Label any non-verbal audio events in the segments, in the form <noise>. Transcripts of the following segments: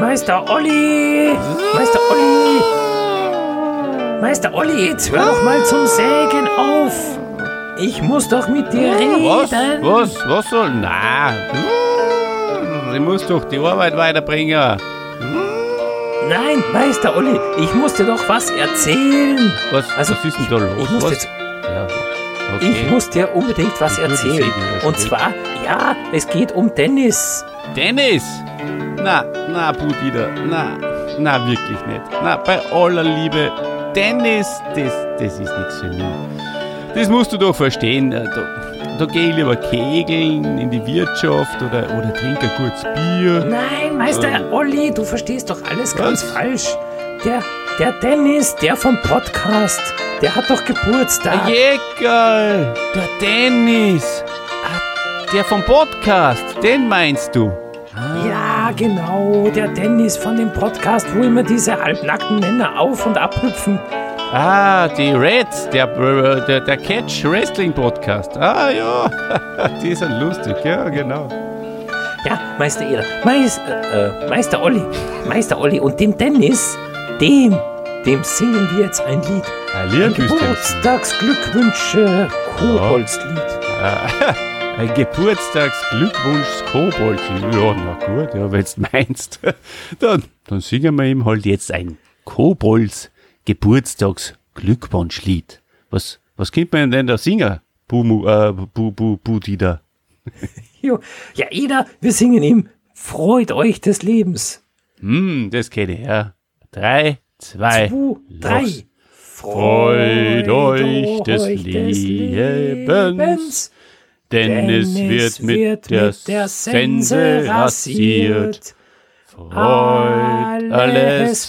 Meister Olli! Meister Olli! Meister Olli, jetzt hör doch mal zum Sägen auf! Ich muss doch mit dir reden! Was? Was? Was soll? Na, ich muss doch die Arbeit weiterbringen. Nein, Meister Olli, ich muss dir doch was erzählen! Was, Also, was ist denn da los? Ich muss, was? jetzt, ich muss dir unbedingt was erzählen. Und zwar, ja, es geht um Dennis. Dennis! Na, na, Budida, na, na, wirklich nicht. Na, bei aller Liebe, Dennis, das, das ist nichts für mich. Das musst du doch verstehen. äh, Da, da gehe ich lieber kegeln in die Wirtschaft oder, oder trinke ein gutes Bier. Nein, Meister Ähm. Olli, du verstehst doch alles ganz Was? falsch. Der, der Dennis, der vom Podcast, der hat doch Geburtstag. Ah, Jägerl, der Dennis. Ah, Der vom Podcast, den meinst du? Ja, genau, der Dennis von dem Podcast, wo immer diese halbnackten Männer auf- und abhüpfen. Ah, die Reds, der, äh, der, der Catch Wrestling Podcast. Ah ja, <laughs> die sind lustig, ja, genau. Ja, Meister Eder, Meis, äh, äh, Meister Olli, Meister Olli und dem Dennis, dem, dem singen wir jetzt ein Lied. Ein Geburtstagsglückwünsche, Koboldslied. <laughs> Ein Geburtstagsglückwunsch Kobold. Ja, na gut, ja, wenn du meinst. <laughs> Dann, dann singen wir ihm halt jetzt ein Kobolds Geburtstagsglückwunschlied. Was, was könnte man denn da singen? Bumu, äh, bu, bu, Budida. <laughs> Jo, ja, Eder, wir singen ihm Freut euch des Lebens. Hm, das kenne ich, ja. Drei, zwei, Zwei, drei. los. Freut euch des Lebens, denn es wird mit der Sense rasiert. Freut alles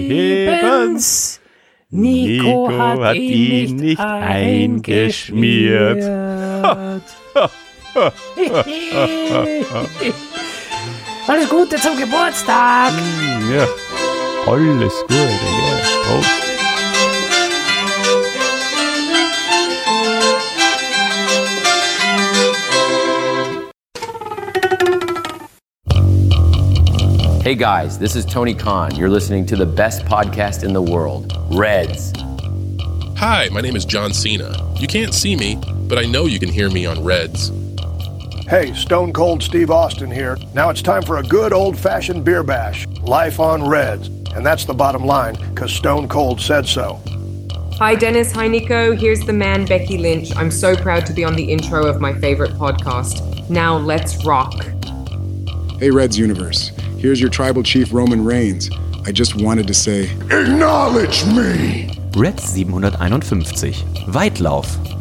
vergebens. Nico hat ihn nicht eingeschmiert. <laughs> Alles Gute zum Geburtstag. Ja, alles Gute, ja. Prost. Hey guys, this is Tony Khan. You're listening to the best podcast in the world, Reds. Hi, my name is John Cena. You can't see me, but I know you can hear me on Reds. Hey, Stone Cold Steve Austin here. Now it's time for a good old fashioned beer bash. Life on Reds. And that's the bottom line, because Stone Cold said so. Hi, Dennis. Hi, Nico. Here's the man, Becky Lynch. I'm so proud to be on the intro of my favorite podcast. Now, let's rock. Hey, Reds Universe. Here's your tribal chief, Roman Reigns. I just wanted to say, Acknowledge me! Reds 751. Weitlauf.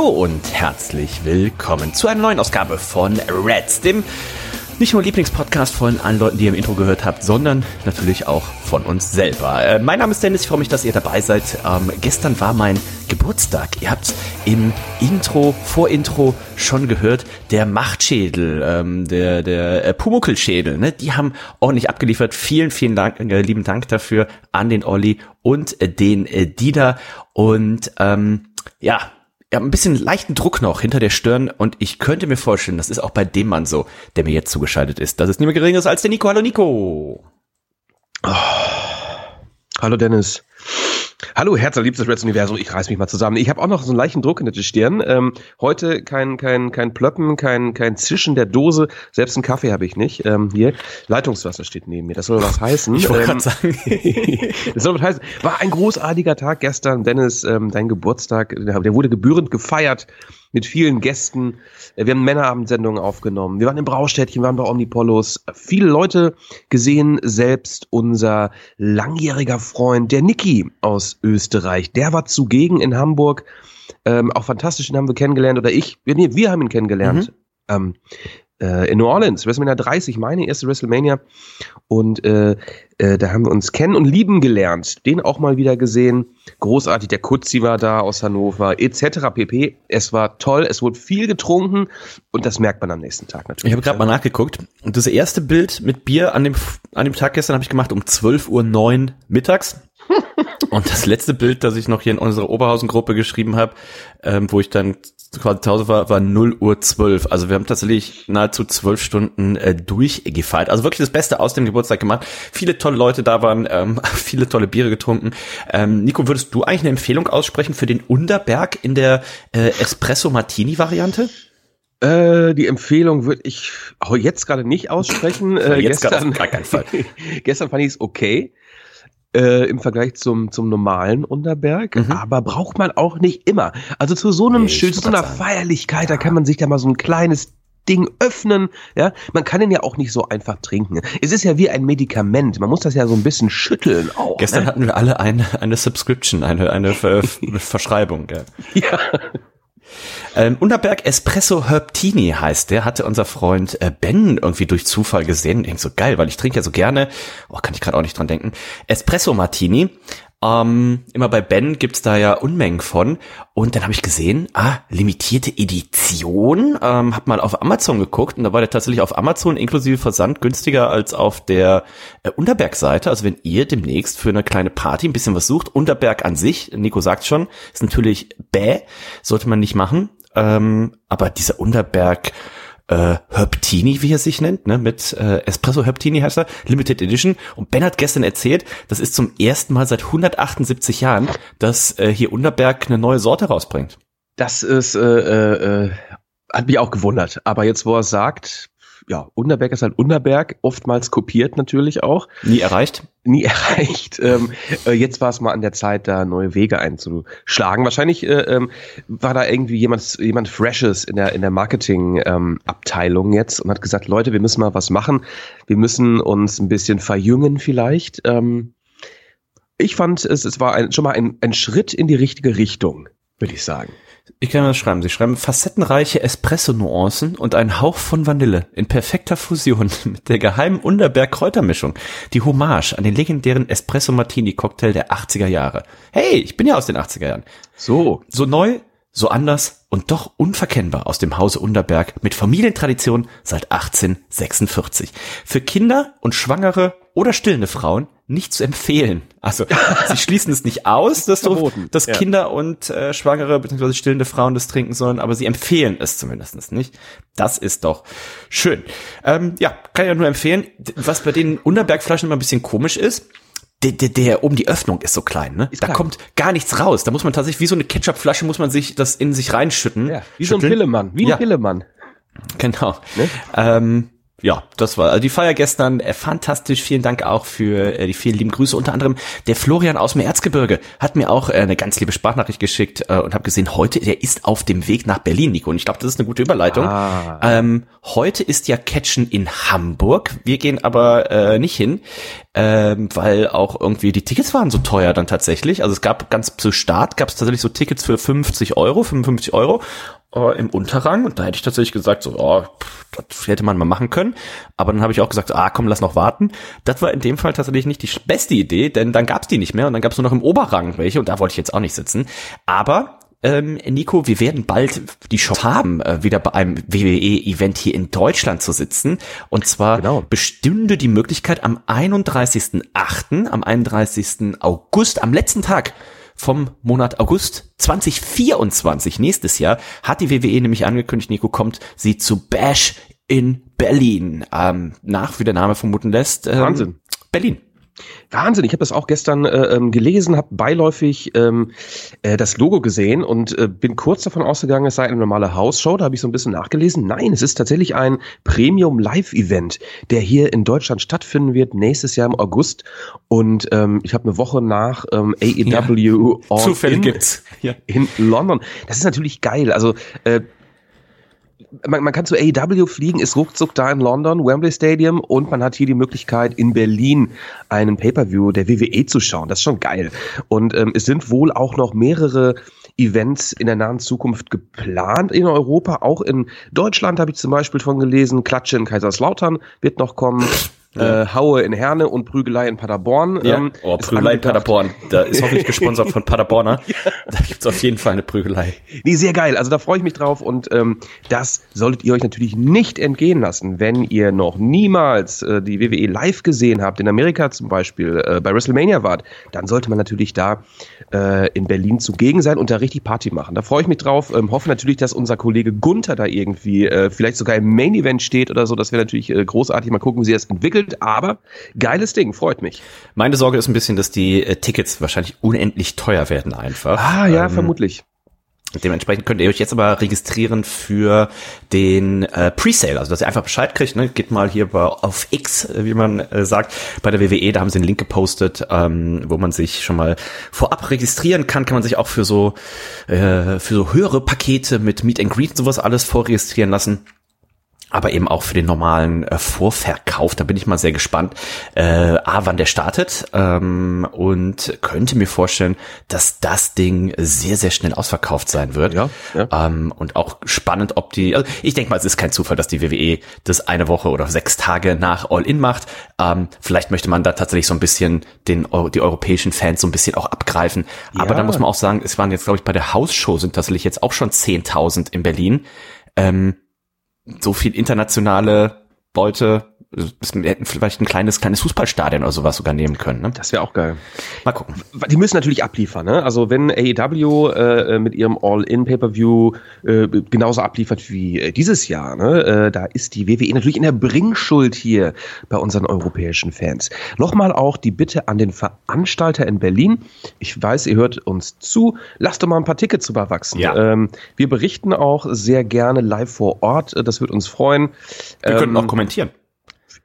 Hallo und herzlich willkommen zu einer neuen Ausgabe von Reds, dem nicht nur Lieblingspodcast von allen Leuten, die ihr im Intro gehört habt, sondern natürlich auch von uns selber. Äh, mein Name ist Dennis, ich freue mich, dass ihr dabei seid. Ähm, gestern war mein Geburtstag. Ihr habt im Intro, Vorintro schon gehört, der Machtschädel, ähm, der, der äh, Pumuckelschädel, ne? die haben ordentlich abgeliefert. Vielen, vielen Dank, äh, lieben Dank dafür an den Olli und äh, den äh, Dieter. Und ähm, ja, ja, ein bisschen leichten Druck noch hinter der Stirn und ich könnte mir vorstellen, das ist auch bei dem Mann so, der mir jetzt zugeschaltet ist. Das ist niemand geringeres als der Nico. Hallo Nico. Hallo Dennis. Hallo, herzliebstes Reds Universum. Ich reiß mich mal zusammen. Ich habe auch noch so einen leichten Druck in der Stirn. Ähm, heute kein kein kein Plöppen, kein kein Zischen der Dose. Selbst einen Kaffee habe ich nicht. Ähm, hier Leitungswasser steht neben mir. Das soll was heißen. Ich wollte Ähm, sagen. <laughs> das soll was heißen. War ein großartiger Tag gestern, Dennis. Ähm, dein Geburtstag, der wurde gebührend gefeiert mit vielen Gästen. Äh, Wir haben Männerabendsendungen aufgenommen. Wir waren im Braustädtchen, waren bei Omnipolos. Viele Leute gesehen, selbst unser langjähriger Freund, der Niki aus Österreich, der war zugegen in Hamburg. Ähm, auch fantastisch, den haben wir kennengelernt. Oder ich, wir- nee, wir haben ihn kennengelernt. Ähm, äh, in New Orleans, WrestleMania 30, meine erste WrestleMania. Und äh, äh, da haben wir uns kennen und lieben gelernt. Den auch mal wieder gesehen. Großartig, der Kutzi war da aus Hannover, etc. pp. Es war toll, es wurde viel getrunken und das merkt man am nächsten Tag natürlich. Ich habe gerade mal nachgeguckt und das erste Bild mit Bier an dem, an dem Tag gestern habe ich gemacht um 12.09 Uhr mittags. <laughs> Und das letzte Bild, das ich noch hier in unserer Oberhausen-Gruppe geschrieben habe, ähm, wo ich dann quasi zu Hause war, war 0 Uhr 12. Also wir haben tatsächlich nahezu zwölf Stunden äh, durchgefeiert. Also wirklich das Beste aus dem Geburtstag gemacht. Viele tolle Leute da waren, ähm, <laughs> viele tolle Biere getrunken. Ähm, Nico, würdest du eigentlich eine Empfehlung aussprechen für den Unterberg in der äh, Espresso-Martini-Variante? Äh, die Empfehlung würde ich auch jetzt gerade nicht aussprechen. Äh, jetzt gestern, gar keinen Fall. <laughs> gestern fand ich es okay. Äh, im Vergleich zum, zum normalen Unterberg, Mhm. aber braucht man auch nicht immer. Also zu so einem Nee, Schild, zu so einer. Feierlichkeit, da kann man sich da mal so ein kleines Ding öffnen, ja. Man kann den ja auch nicht so einfach trinken. Es ist ja wie ein Medikament. Man muss das ja so ein bisschen schütteln auch. Gestern ne? hatten wir alle eine, eine Subscription, eine, eine Ver <laughs> Verschreibung. Ja. Ja. Ähm, Unterberg Espresso Herbtini heißt der, hatte unser Freund äh, Ben irgendwie durch Zufall gesehen. Und denkt so geil, weil ich trinke ja so gerne, oh, kann ich gerade auch nicht dran denken, Espresso Martini. Ähm, immer bei Ben gibt's da ja Unmengen von. Und dann habe ich gesehen, ah, limitierte Edition. Ähm, hab mal auf Amazon geguckt und da war der tatsächlich auf Amazon inklusive Versand günstiger als auf der äh, Unterberg-Seite. Also wenn ihr demnächst für eine kleine Party ein bisschen was sucht, Unterberg an sich, Nico sagt schon, ist natürlich bäh, sollte man nicht machen. Ähm, aber dieser Unterberg äh, Herbtini, wie er sich nennt, ne, mit äh, Espresso Herbtini heißt er, Limited Edition. Und Ben hat gestern erzählt, das ist zum ersten Mal seit 178 Jahren, dass äh, hier Unterberg eine neue Sorte rausbringt. Das ist, äh, äh, äh, hat mich auch gewundert. Aber jetzt, wo er sagt, ja, Unterberg ist halt Unterberg, oftmals kopiert natürlich auch, Nie erreicht. nie <laughs> erreicht. Ähm, äh, jetzt war es mal an der Zeit, da neue Wege einzuschlagen. Wahrscheinlich äh, ähm, war da irgendwie jemand, jemand Freshes in der, in der Marketing-Abteilung jetzt und hat gesagt, Leute, wir müssen mal was machen. Wir müssen uns ein bisschen verjüngen vielleicht. Ähm, ich fand, es, es war ein, schon mal ein, ein Schritt in die richtige Richtung, würde ich sagen. Ich kann das schreiben. Sie schreiben facettenreiche Espresso-Nuancen und einen Hauch von Vanille in perfekter Fusion <laughs> mit der geheimen Unterberg-Kräutermischung. Die Hommage an den legendären Espresso-Martini-Cocktail der 80er Jahre. Hey, ich bin ja aus den 80er Jahren. So, So neu, so anders und doch unverkennbar aus dem Hause Unterberg mit Familientradition seit 1846. Für Kinder und Schwangere oder stillende Frauen nicht zu empfehlen. Also <laughs> sie schließen es nicht aus, dass, du, dass ja. Kinder und äh, Schwangere bzw. stillende Frauen das trinken sollen, aber sie empfehlen es zumindest nicht. Das ist doch schön. Ähm, ja, kann ich ja nur empfehlen. Was bei den Unterbergflaschen immer ein bisschen komisch ist, der, der, der oben die Öffnung ist so klein, ne? Ist da klein. kommt gar nichts raus. Da muss man tatsächlich wie so eine Ketchupflasche muss man sich das in sich reinschütten. ja, wie so ein Schütteln. Pillemann, wie ein Ja. Pillemann. Genau. Ne? Ähm, ja, das war also die Feier gestern äh, fantastisch. Vielen Dank auch für äh, die vielen lieben Grüße. Unter anderem der Florian aus dem Erzgebirge hat mir auch äh, eine ganz liebe Sprachnachricht geschickt äh, und habe gesehen, heute der ist auf dem Weg nach Berlin, Nico. Und ich glaube, das ist eine gute Überleitung. Ah. Ähm, heute ist ja Catchen in Hamburg. Wir gehen aber äh, nicht hin, ähm, weil auch irgendwie die Tickets waren so teuer dann tatsächlich. Also es gab ganz zu Start gab es tatsächlich so Tickets für 50 Euro, 55 Euro äh, im Unterrang und da hätte ich tatsächlich gesagt, so, oh, pff, das hätte man mal machen können. Aber dann habe ich auch gesagt, ah, komm, lass noch warten. Das war in dem Fall tatsächlich nicht die beste Idee, denn dann gab's die nicht mehr und dann gab's nur noch im Oberrang welche und da wollte ich jetzt auch nicht sitzen. Aber ähm, Nico, wir werden bald die Chance haben, äh, wieder bei einem WWE-Event hier in Deutschland zu sitzen. Und zwar Genau. bestünde die Möglichkeit am 31.08., am 31. August, am letzten Tag vom Monat August 2024, nächstes Jahr, hat die WWE nämlich angekündigt, Nico kommt sie zu Bash in Berlin. Ähm, nach, wie der Name vermuten lässt. Ähm, Wahnsinn. Berlin. Wahnsinn, ich habe das auch gestern äh, ähm, gelesen, habe beiläufig ähm, äh, das Logo gesehen und äh, bin kurz davon ausgegangen, es sei eine normale Hausshow. Da habe ich so ein bisschen nachgelesen. Nein, es ist tatsächlich ein Premium-Live-Event, der hier in Deutschland stattfinden wird, nächstes Jahr im August. Und ähm, ich habe eine Woche nach ähm, AEW All Zufälle In gibt's. Ja. in London. Das ist natürlich geil. Also äh, man, man kann zu AEW fliegen, ist ruckzuck da in London, Wembley Stadium und man hat hier die Möglichkeit, in Berlin einen Pay-Per-View der WWE zu schauen. Das ist schon geil. Und ähm, es sind wohl auch noch mehrere Events in der nahen Zukunft geplant in Europa. Auch in Deutschland habe ich zum Beispiel von gelesen. Klatsche in Kaiserslautern wird noch kommen. Äh, Haue in Herne und Prügelei in Paderborn. Ja. Ähm, oh, Prügelei in. Paderborn. Da <laughs> ist hoffentlich gesponsert von Paderborner. <laughs> Da gibt's auf jeden Fall eine Prügelei. Nee, sehr geil. Also da freue ich mich drauf und ähm, das solltet ihr euch natürlich nicht entgehen lassen, wenn ihr noch niemals äh, die WWE live gesehen habt, in Amerika zum Beispiel, äh, bei WrestleMania wart, dann sollte man natürlich da äh, in Berlin zugegen sein und da richtig Party machen. Da freue ich mich drauf. Ähm, hoffe natürlich, dass unser Kollege Gunther da irgendwie äh, vielleicht sogar im Main Event steht oder so. Das wäre natürlich äh, großartig. Mal gucken, wie sie das entwickelt. Aber geiles Ding, freut mich. Meine Sorge ist ein bisschen, dass die äh, Tickets wahrscheinlich unendlich teuer werden einfach. Ah ja, Ähm, vermutlich. Dementsprechend könnt ihr euch jetzt aber registrieren für den äh, Presale, also dass ihr einfach Bescheid kriegt. Ne? Geht mal hier bei, auf X, äh, wie man äh, sagt, bei der WWE, da haben sie einen Link gepostet, ähm, wo man sich schon mal vorab registrieren kann. Kann man sich auch für so äh, für so höhere Pakete mit Meet and Greet und sowas alles vorregistrieren lassen aber eben auch für den normalen äh, Vorverkauf. Da bin ich mal sehr gespannt, äh, a, wann der startet ähm, und könnte mir vorstellen, dass das Ding sehr, sehr schnell ausverkauft sein wird. Ja, ja. Ähm, und auch spannend, ob die, also ich denke mal, es ist kein Zufall, dass die WWE das eine Woche oder sechs Tage nach All-In macht. Ähm, vielleicht möchte man da tatsächlich so ein bisschen den, die europäischen Fans so ein bisschen auch abgreifen. Aber Ja. da muss man auch sagen, es waren jetzt, glaube ich, bei der Hausshow sind tatsächlich jetzt auch schon 10.000 in Berlin. Ähm, so viel internationale Leute, wir hätten vielleicht ein kleines, kleines Fußballstadion oder sowas sogar nehmen können. Ne? Das wäre auch geil. Mal gucken. die müssen natürlich abliefern. Ne? Also wenn AEW äh, mit ihrem All-In-Pay-Per-View äh, genauso abliefert wie äh, dieses Jahr, ne? äh, da ist die WWE natürlich in der Bringschuld hier bei unseren europäischen Fans. Nochmal auch die Bitte an den Veranstalter in Berlin. Ich weiß, ihr hört uns zu. Lasst doch mal ein paar Tickets überwachsen. Ja. Ähm, wir berichten auch sehr gerne live vor Ort. Das wird uns freuen. Wir könnten Ähm, auch kommentieren.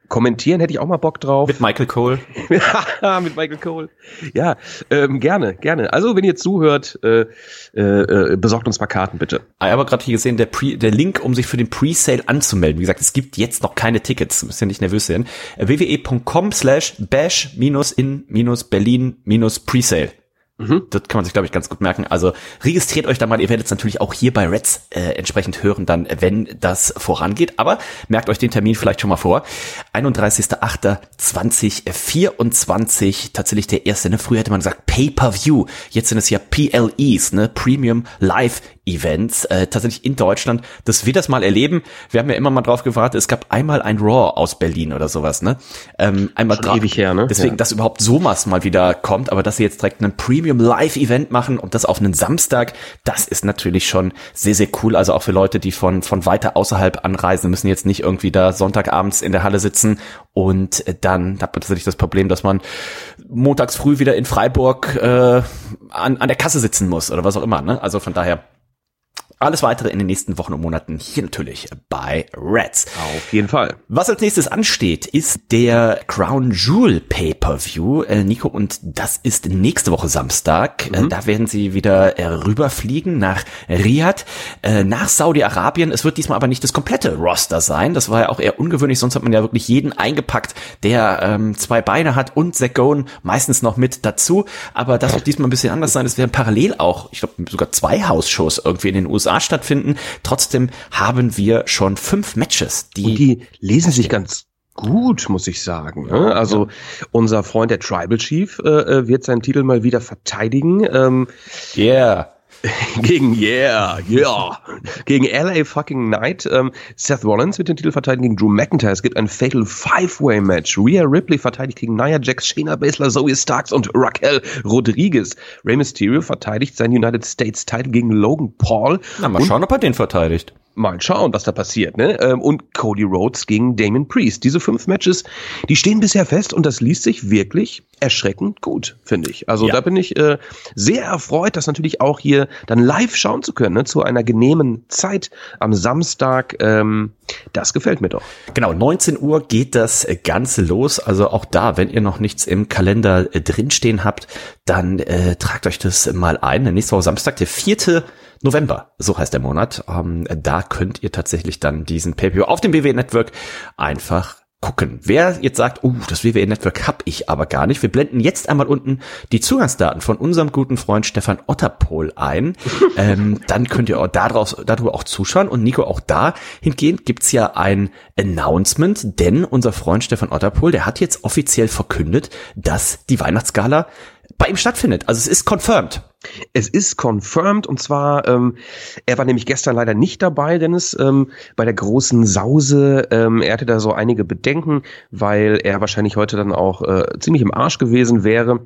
Kommentieren hätte ich auch mal Bock drauf. Mit Michael Cole. <laughs> mit Michael Cole. Ja, ähm, gerne, gerne. Also, wenn ihr zuhört, äh, äh, äh, besorgt uns mal Karten, bitte. Ah, Ich habe gerade hier gesehen, der, Pre, der Link, um sich für den Presale anzumelden. Wie gesagt, es gibt jetzt noch keine Tickets. Müsst ihr nicht nervös sein. Äh, www.com slash bash minus in minus Berlin minus Presale. Das kann man sich, glaube ich, ganz gut merken. Also registriert euch da mal. Ihr werdet es natürlich auch hier bei Reds äh, entsprechend hören, dann, wenn das vorangeht. Aber merkt euch den Termin vielleicht schon mal vor. 31.08.2024, tatsächlich der erste. Ne? Früher hätte man gesagt Pay-Per-View. Jetzt sind es ja PLEs, ne? Premium Live Events, äh, tatsächlich in Deutschland, dass wir das mal erleben. Wir haben ja immer mal drauf gewartet, es gab einmal ein Raw aus Berlin oder sowas, ne? Ähm, einmal Schon ewig her, ne? Deswegen, Ja. dass überhaupt sowas mal wieder kommt, aber dass sie jetzt direkt ein Premium Live Event machen und das auf einen Samstag, das ist natürlich schon sehr, sehr cool. Also auch für Leute, die von, von weiter außerhalb anreisen, müssen jetzt nicht irgendwie da Sonntagabends in der Halle sitzen und dann hat man tatsächlich das Problem, dass man montags früh wieder in Freiburg äh, an, an der Kasse sitzen muss oder was auch immer. Ne? Also von daher alles weitere in den nächsten Wochen und Monaten hier natürlich bei Reds. Auf jeden Fall. Was als nächstes ansteht, ist der Crown Jewel Pay-Per-View, äh, Nico, und das ist nächste Woche Samstag. Äh, da werden sie wieder äh, rüberfliegen nach Riyadh, äh, nach Saudi-Arabien. Es wird diesmal aber nicht das komplette Roster sein. Das war ja auch eher ungewöhnlich, sonst hat man ja wirklich jeden eingepackt, der ähm, zwei Beine hat und Zagone meistens noch mit dazu. Aber das wird diesmal ein bisschen anders sein. Es werden parallel auch, ich glaube, sogar zwei Hausshows irgendwie in den USA stattfinden. Trotzdem haben wir schon fünf Matches, die, Und die lesen sich ganz gut, muss ich sagen. Ne? Also unser Freund der Tribal Chief äh, äh, wird seinen Titel mal wieder verteidigen. Ähm, yeah. <laughs> gegen Yeah, yeah, gegen LA fucking Knight. Ähm, Seth Rollins wird den Titel verteidigen gegen Drew McIntyre. Es gibt ein Fatal Five-Way Match. Rhea Ripley verteidigt gegen Nia Jax, Shayna Baszler, Zoe Starks und Raquel Rodriguez. Rey Mysterio verteidigt seinen United States Title gegen Logan Paul. Na, mal Und schauen, ob er den verteidigt. Mal schauen, was da passiert, ne? Ähm, Und Cody Rhodes gegen Damon Priest. Diese fünf Matches, die stehen bisher fest und das liest sich wirklich erschreckend gut, finde ich. Also Ja. da bin ich äh, sehr erfreut, das natürlich auch hier dann live schauen zu können, ne? zu einer genehmen Zeit am Samstag. Ähm, das gefällt mir doch. Genau, 19 Uhr geht das Ganze los. Also auch da, wenn ihr noch nichts im Kalender äh, drinstehen habt, dann äh, tragt euch das mal ein. Nächste Woche Samstag, der 4. November, so heißt der Monat. Ähm, da könnt ihr tatsächlich dann diesen Pay-Per-View auf dem BW Network einfach gucken. Wer jetzt sagt, oh, das WWE Network hab ich aber gar nicht, wir blenden jetzt einmal unten die Zugangsdaten von unserem guten Freund Stefan Otterpohl ein. <laughs> ähm, dann könnt ihr auch daraus, darüber auch zuschauen. Und Nico, auch da hingehend gibt's ja ein Announcement, denn unser Freund Stefan Otterpohl, der hat jetzt offiziell verkündet, dass die Weihnachtsgala bei ihm stattfindet. Also es ist confirmed. Es ist confirmed und zwar, ähm, er war nämlich gestern leider nicht dabei, Dennis, ähm, bei der großen Sause. Ähm, er hatte da so einige Bedenken, weil er wahrscheinlich heute dann auch äh, ziemlich im Arsch gewesen wäre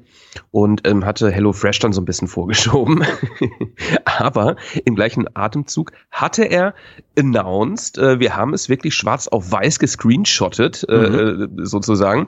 und ähm, hatte Hello Fresh dann so ein bisschen vorgeschoben. <laughs> Aber im gleichen Atemzug hatte er announced, äh, wir haben es wirklich schwarz auf weiß gescreenshottet, äh, Mhm. äh, sozusagen.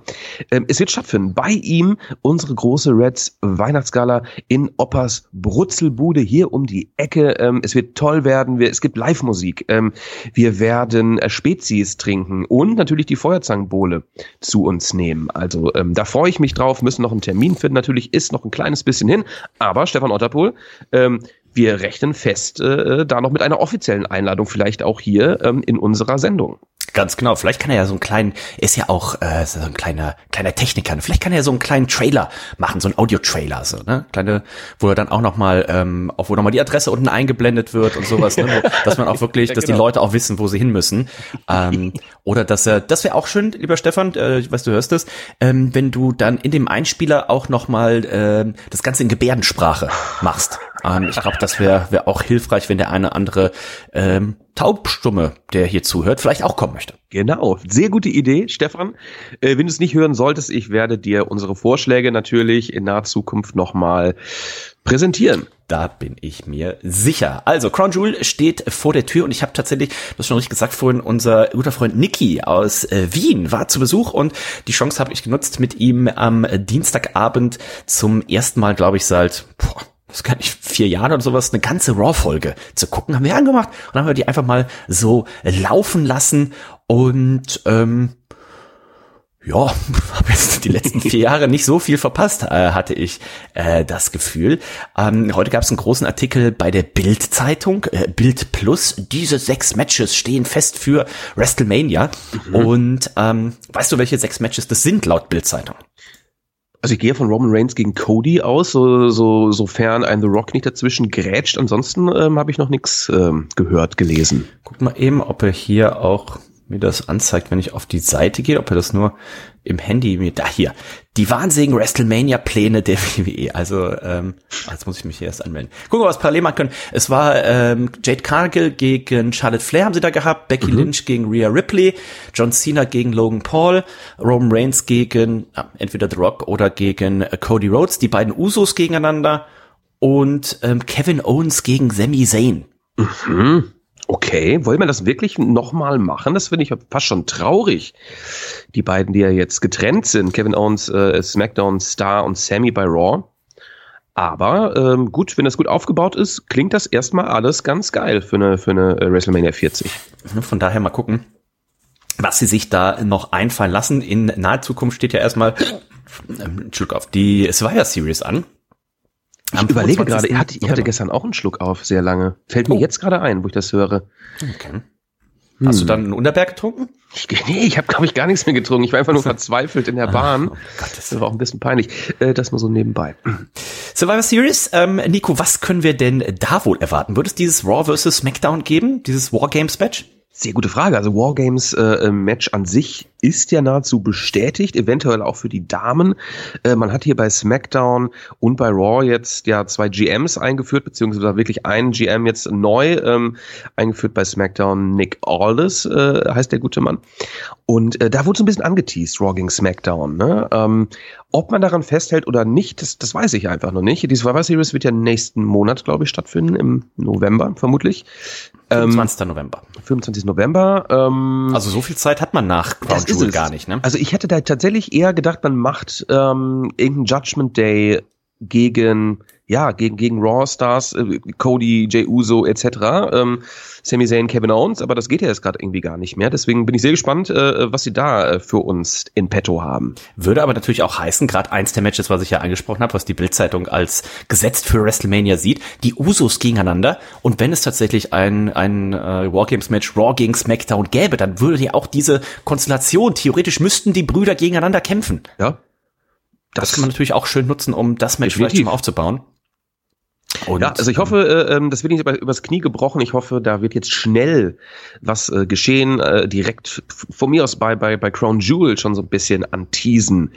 Ähm, es wird stattfinden. Bei ihm unsere große Reds Weihnachtsgala in Oppers Brutzelbude hier um die Ecke. Ähm, es wird toll werden. Wir, es gibt Live-Musik. Ähm, wir werden äh, Spezies trinken und natürlich die Feuerzangenbowle zu uns nehmen. Also ähm, da freue ich mich drauf. Müssen noch einen Termin finden. Natürlich ist noch ein kleines bisschen hin. Aber Stefan Otterpohl, ähm, wir rechnen fest äh, da noch mit einer offiziellen Einladung, vielleicht auch hier ähm, in unserer Sendung. Ganz genau. Vielleicht kann er ja so einen kleinen, ist ja auch äh, so ein kleiner, kleiner Techniker. Vielleicht kann er ja so einen kleinen Trailer machen, so einen Audio-Trailer, so, ne? Kleine, wo er dann auch nochmal, ähm, auch wo nochmal die Adresse unten eingeblendet wird und sowas, ne? Dass man auch wirklich, <laughs> dass die Leute auch wissen, wo sie hin müssen. Ähm, <laughs> oder dass er, das wäre auch schön, lieber Stefan, äh, ich weiß, du hörst es, ähm, wenn du dann in dem Einspieler auch nochmal ähm, das Ganze in Gebärdensprache machst. Ähm, ich glaube, das wäre wär auch hilfreich, wenn der eine andere ähm, Taubstumme, der hier zuhört, vielleicht auch kommen möchte. Genau, sehr gute Idee, Stefan. Äh, wenn du es nicht hören solltest, ich werde dir unsere Vorschläge natürlich in naher Zukunft nochmal präsentieren. Da bin ich mir sicher. Also, Crown Jewel steht vor der Tür und ich habe tatsächlich, du hast schon richtig gesagt vorhin, unser guter Freund Niki aus äh, Wien war zu Besuch und die Chance habe ich genutzt, mit ihm am Dienstagabend zum ersten Mal, glaube ich, seit boah, das kann nicht vier Jahren oder sowas, eine ganze Raw-Folge zu gucken, haben wir angemacht und haben wir die einfach mal so laufen lassen und ähm, ja, <laughs> habe jetzt die letzten <laughs> vier Jahre nicht so viel verpasst, äh, hatte ich äh, das Gefühl. Ähm, heute gab es einen großen Artikel bei der Bild-Zeitung, äh, Bild Plus. Diese sechs Matches stehen fest für WrestleMania. Und ähm, weißt du, welche sechs Matches das sind laut Bild-Zeitung? Also ich gehe von Roman Reigns gegen Cody aus, so, so, sofern ein The Rock nicht dazwischen grätscht. Ansonsten ähm, habe ich noch nichts ähm, gehört, gelesen. Guck mal eben, ob er hier auch mir das anzeigt, wenn ich auf die Seite gehe, ob er das nur im Handy mir da hier die wahnsinnigen WrestleMania Pläne der <laughs> WWE. Also ähm, jetzt muss ich mich hier erst anmelden. Gucken wir, was parallel machen können. Es war ähm, Jade Cargill gegen Charlotte Flair haben sie da gehabt, Becky Lynch gegen Rhea Ripley, John Cena gegen Logan Paul, Roman Reigns gegen äh, entweder The Rock oder gegen äh, Cody Rhodes, die beiden Usos gegeneinander und ähm, Kevin Owens gegen Sami Zayn. Mhm. Okay, wollen wir das wirklich nochmal machen? Das finde ich fast schon traurig. Die beiden, die ja jetzt getrennt sind, Kevin Owens, äh, SmackDown Star und Sammy bei Raw. Aber ähm, gut, wenn das gut aufgebaut ist, klingt das erstmal alles ganz geil für eine, für eine äh, WrestleMania 40. Von daher mal gucken, was sie sich da noch einfallen lassen. In naher Zukunft steht ja erstmal ähm, Entschuldigung, auf die Survivor Series an. Ich überlege 25. gerade, ich hatte, ich hatte gestern auch einen Schluck auf, sehr lange. Fällt mir Oh. jetzt gerade ein, wo ich das höre. Okay. Hast du dann einen Unterberg getrunken? Ich, nee, ich habe, glaube ich, gar nichts mehr getrunken. Ich war einfach nur verzweifelt in der Bahn. Oh Gott, das war auch ein bisschen peinlich. Äh, das mal so nebenbei. Survivor Series, ähm, Nico, was können wir denn da wohl erwarten? Wird es dieses Raw vs. SmackDown geben? Dieses Wargames Match? Sehr gute Frage. Also Wargames äh, äh, Match an sich ist ja nahezu bestätigt, eventuell auch für die Damen. Äh, man hat hier bei SmackDown und bei Raw jetzt ja zwei GMs eingeführt, beziehungsweise wirklich einen GM jetzt neu ähm, eingeführt bei SmackDown. Nick Aldis äh, heißt der gute Mann. Und äh, da wurde so ein bisschen angeteased, Raw gegen SmackDown. Ne? Ähm, ob man daran festhält oder nicht, das, das weiß ich einfach noch nicht. Die Survivor Series wird ja nächsten Monat, glaube ich, stattfinden, im November vermutlich. Ähm, 20. November. 25. November. Ähm, Also so viel Zeit hat man nach Crown Jewel gar nicht, ne? Also ich hätte da tatsächlich eher gedacht, man macht ähm, irgendeinen Judgment Day gegen ja, gegen, gegen Raw Stars, äh, Cody, Jey Uso etc., ähm, Sami Zayn, Kevin Owens, aber das geht ja jetzt gerade irgendwie gar nicht mehr. Deswegen bin ich sehr gespannt, äh, was sie da äh, für uns in petto haben. Würde aber natürlich auch heißen, gerade eins der Matches, was ich ja angesprochen habe, was die Bildzeitung als gesetzt für WrestleMania sieht, die Usos gegeneinander. Und wenn es tatsächlich ein, ein äh, Wargames-Match Raw gegen SmackDown gäbe, dann würde ja auch diese Konstellation, theoretisch müssten die Brüder gegeneinander kämpfen. Ja. Das, das kann man natürlich auch schön nutzen, um das Match definitiv. vielleicht mal aufzubauen. Und, ja, also ich hoffe, äh, ähm, das wird nicht über, übers Knie gebrochen. Ich hoffe, da wird jetzt schnell was äh, geschehen, äh, direkt von mir aus bei, bei, bei Crown Jewel schon so ein bisschen anteasen.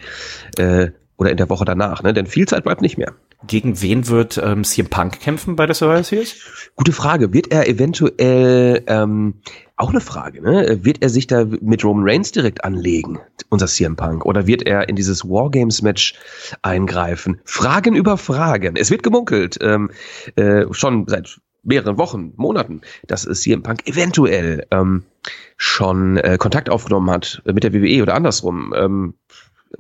Äh, oder in der Woche danach, ne? Denn viel Zeit bleibt nicht mehr. Gegen wen wird ähm, CM Punk kämpfen bei der Survivor Series? Gute Frage. Wird er eventuell ähm, auch eine Frage, ne? Wird er sich da mit Roman Reigns direkt anlegen, unser CM Punk, oder wird er in dieses Wargames Match eingreifen? Fragen über Fragen. Es wird gemunkelt, ähm, äh, schon seit mehreren Wochen, Monaten, dass CM Punk eventuell ähm, schon äh, Kontakt aufgenommen hat mit der WWE oder andersrum. Ähm,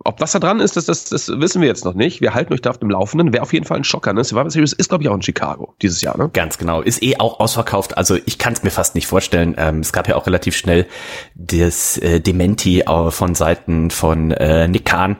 ob was da dran ist, das, das, das wissen wir jetzt noch nicht. Wir halten euch da auf dem Laufenden. Wäre auf jeden Fall ein Schocker. Ne? Survivor Series ist, glaube ich, auch in Chicago dieses Jahr. Ne? Ganz genau. Ist eh auch ausverkauft. Also ich kann es mir fast nicht vorstellen. Ähm, es gab ja auch relativ schnell das äh, Dementi äh, von Seiten von äh, Nick Khan,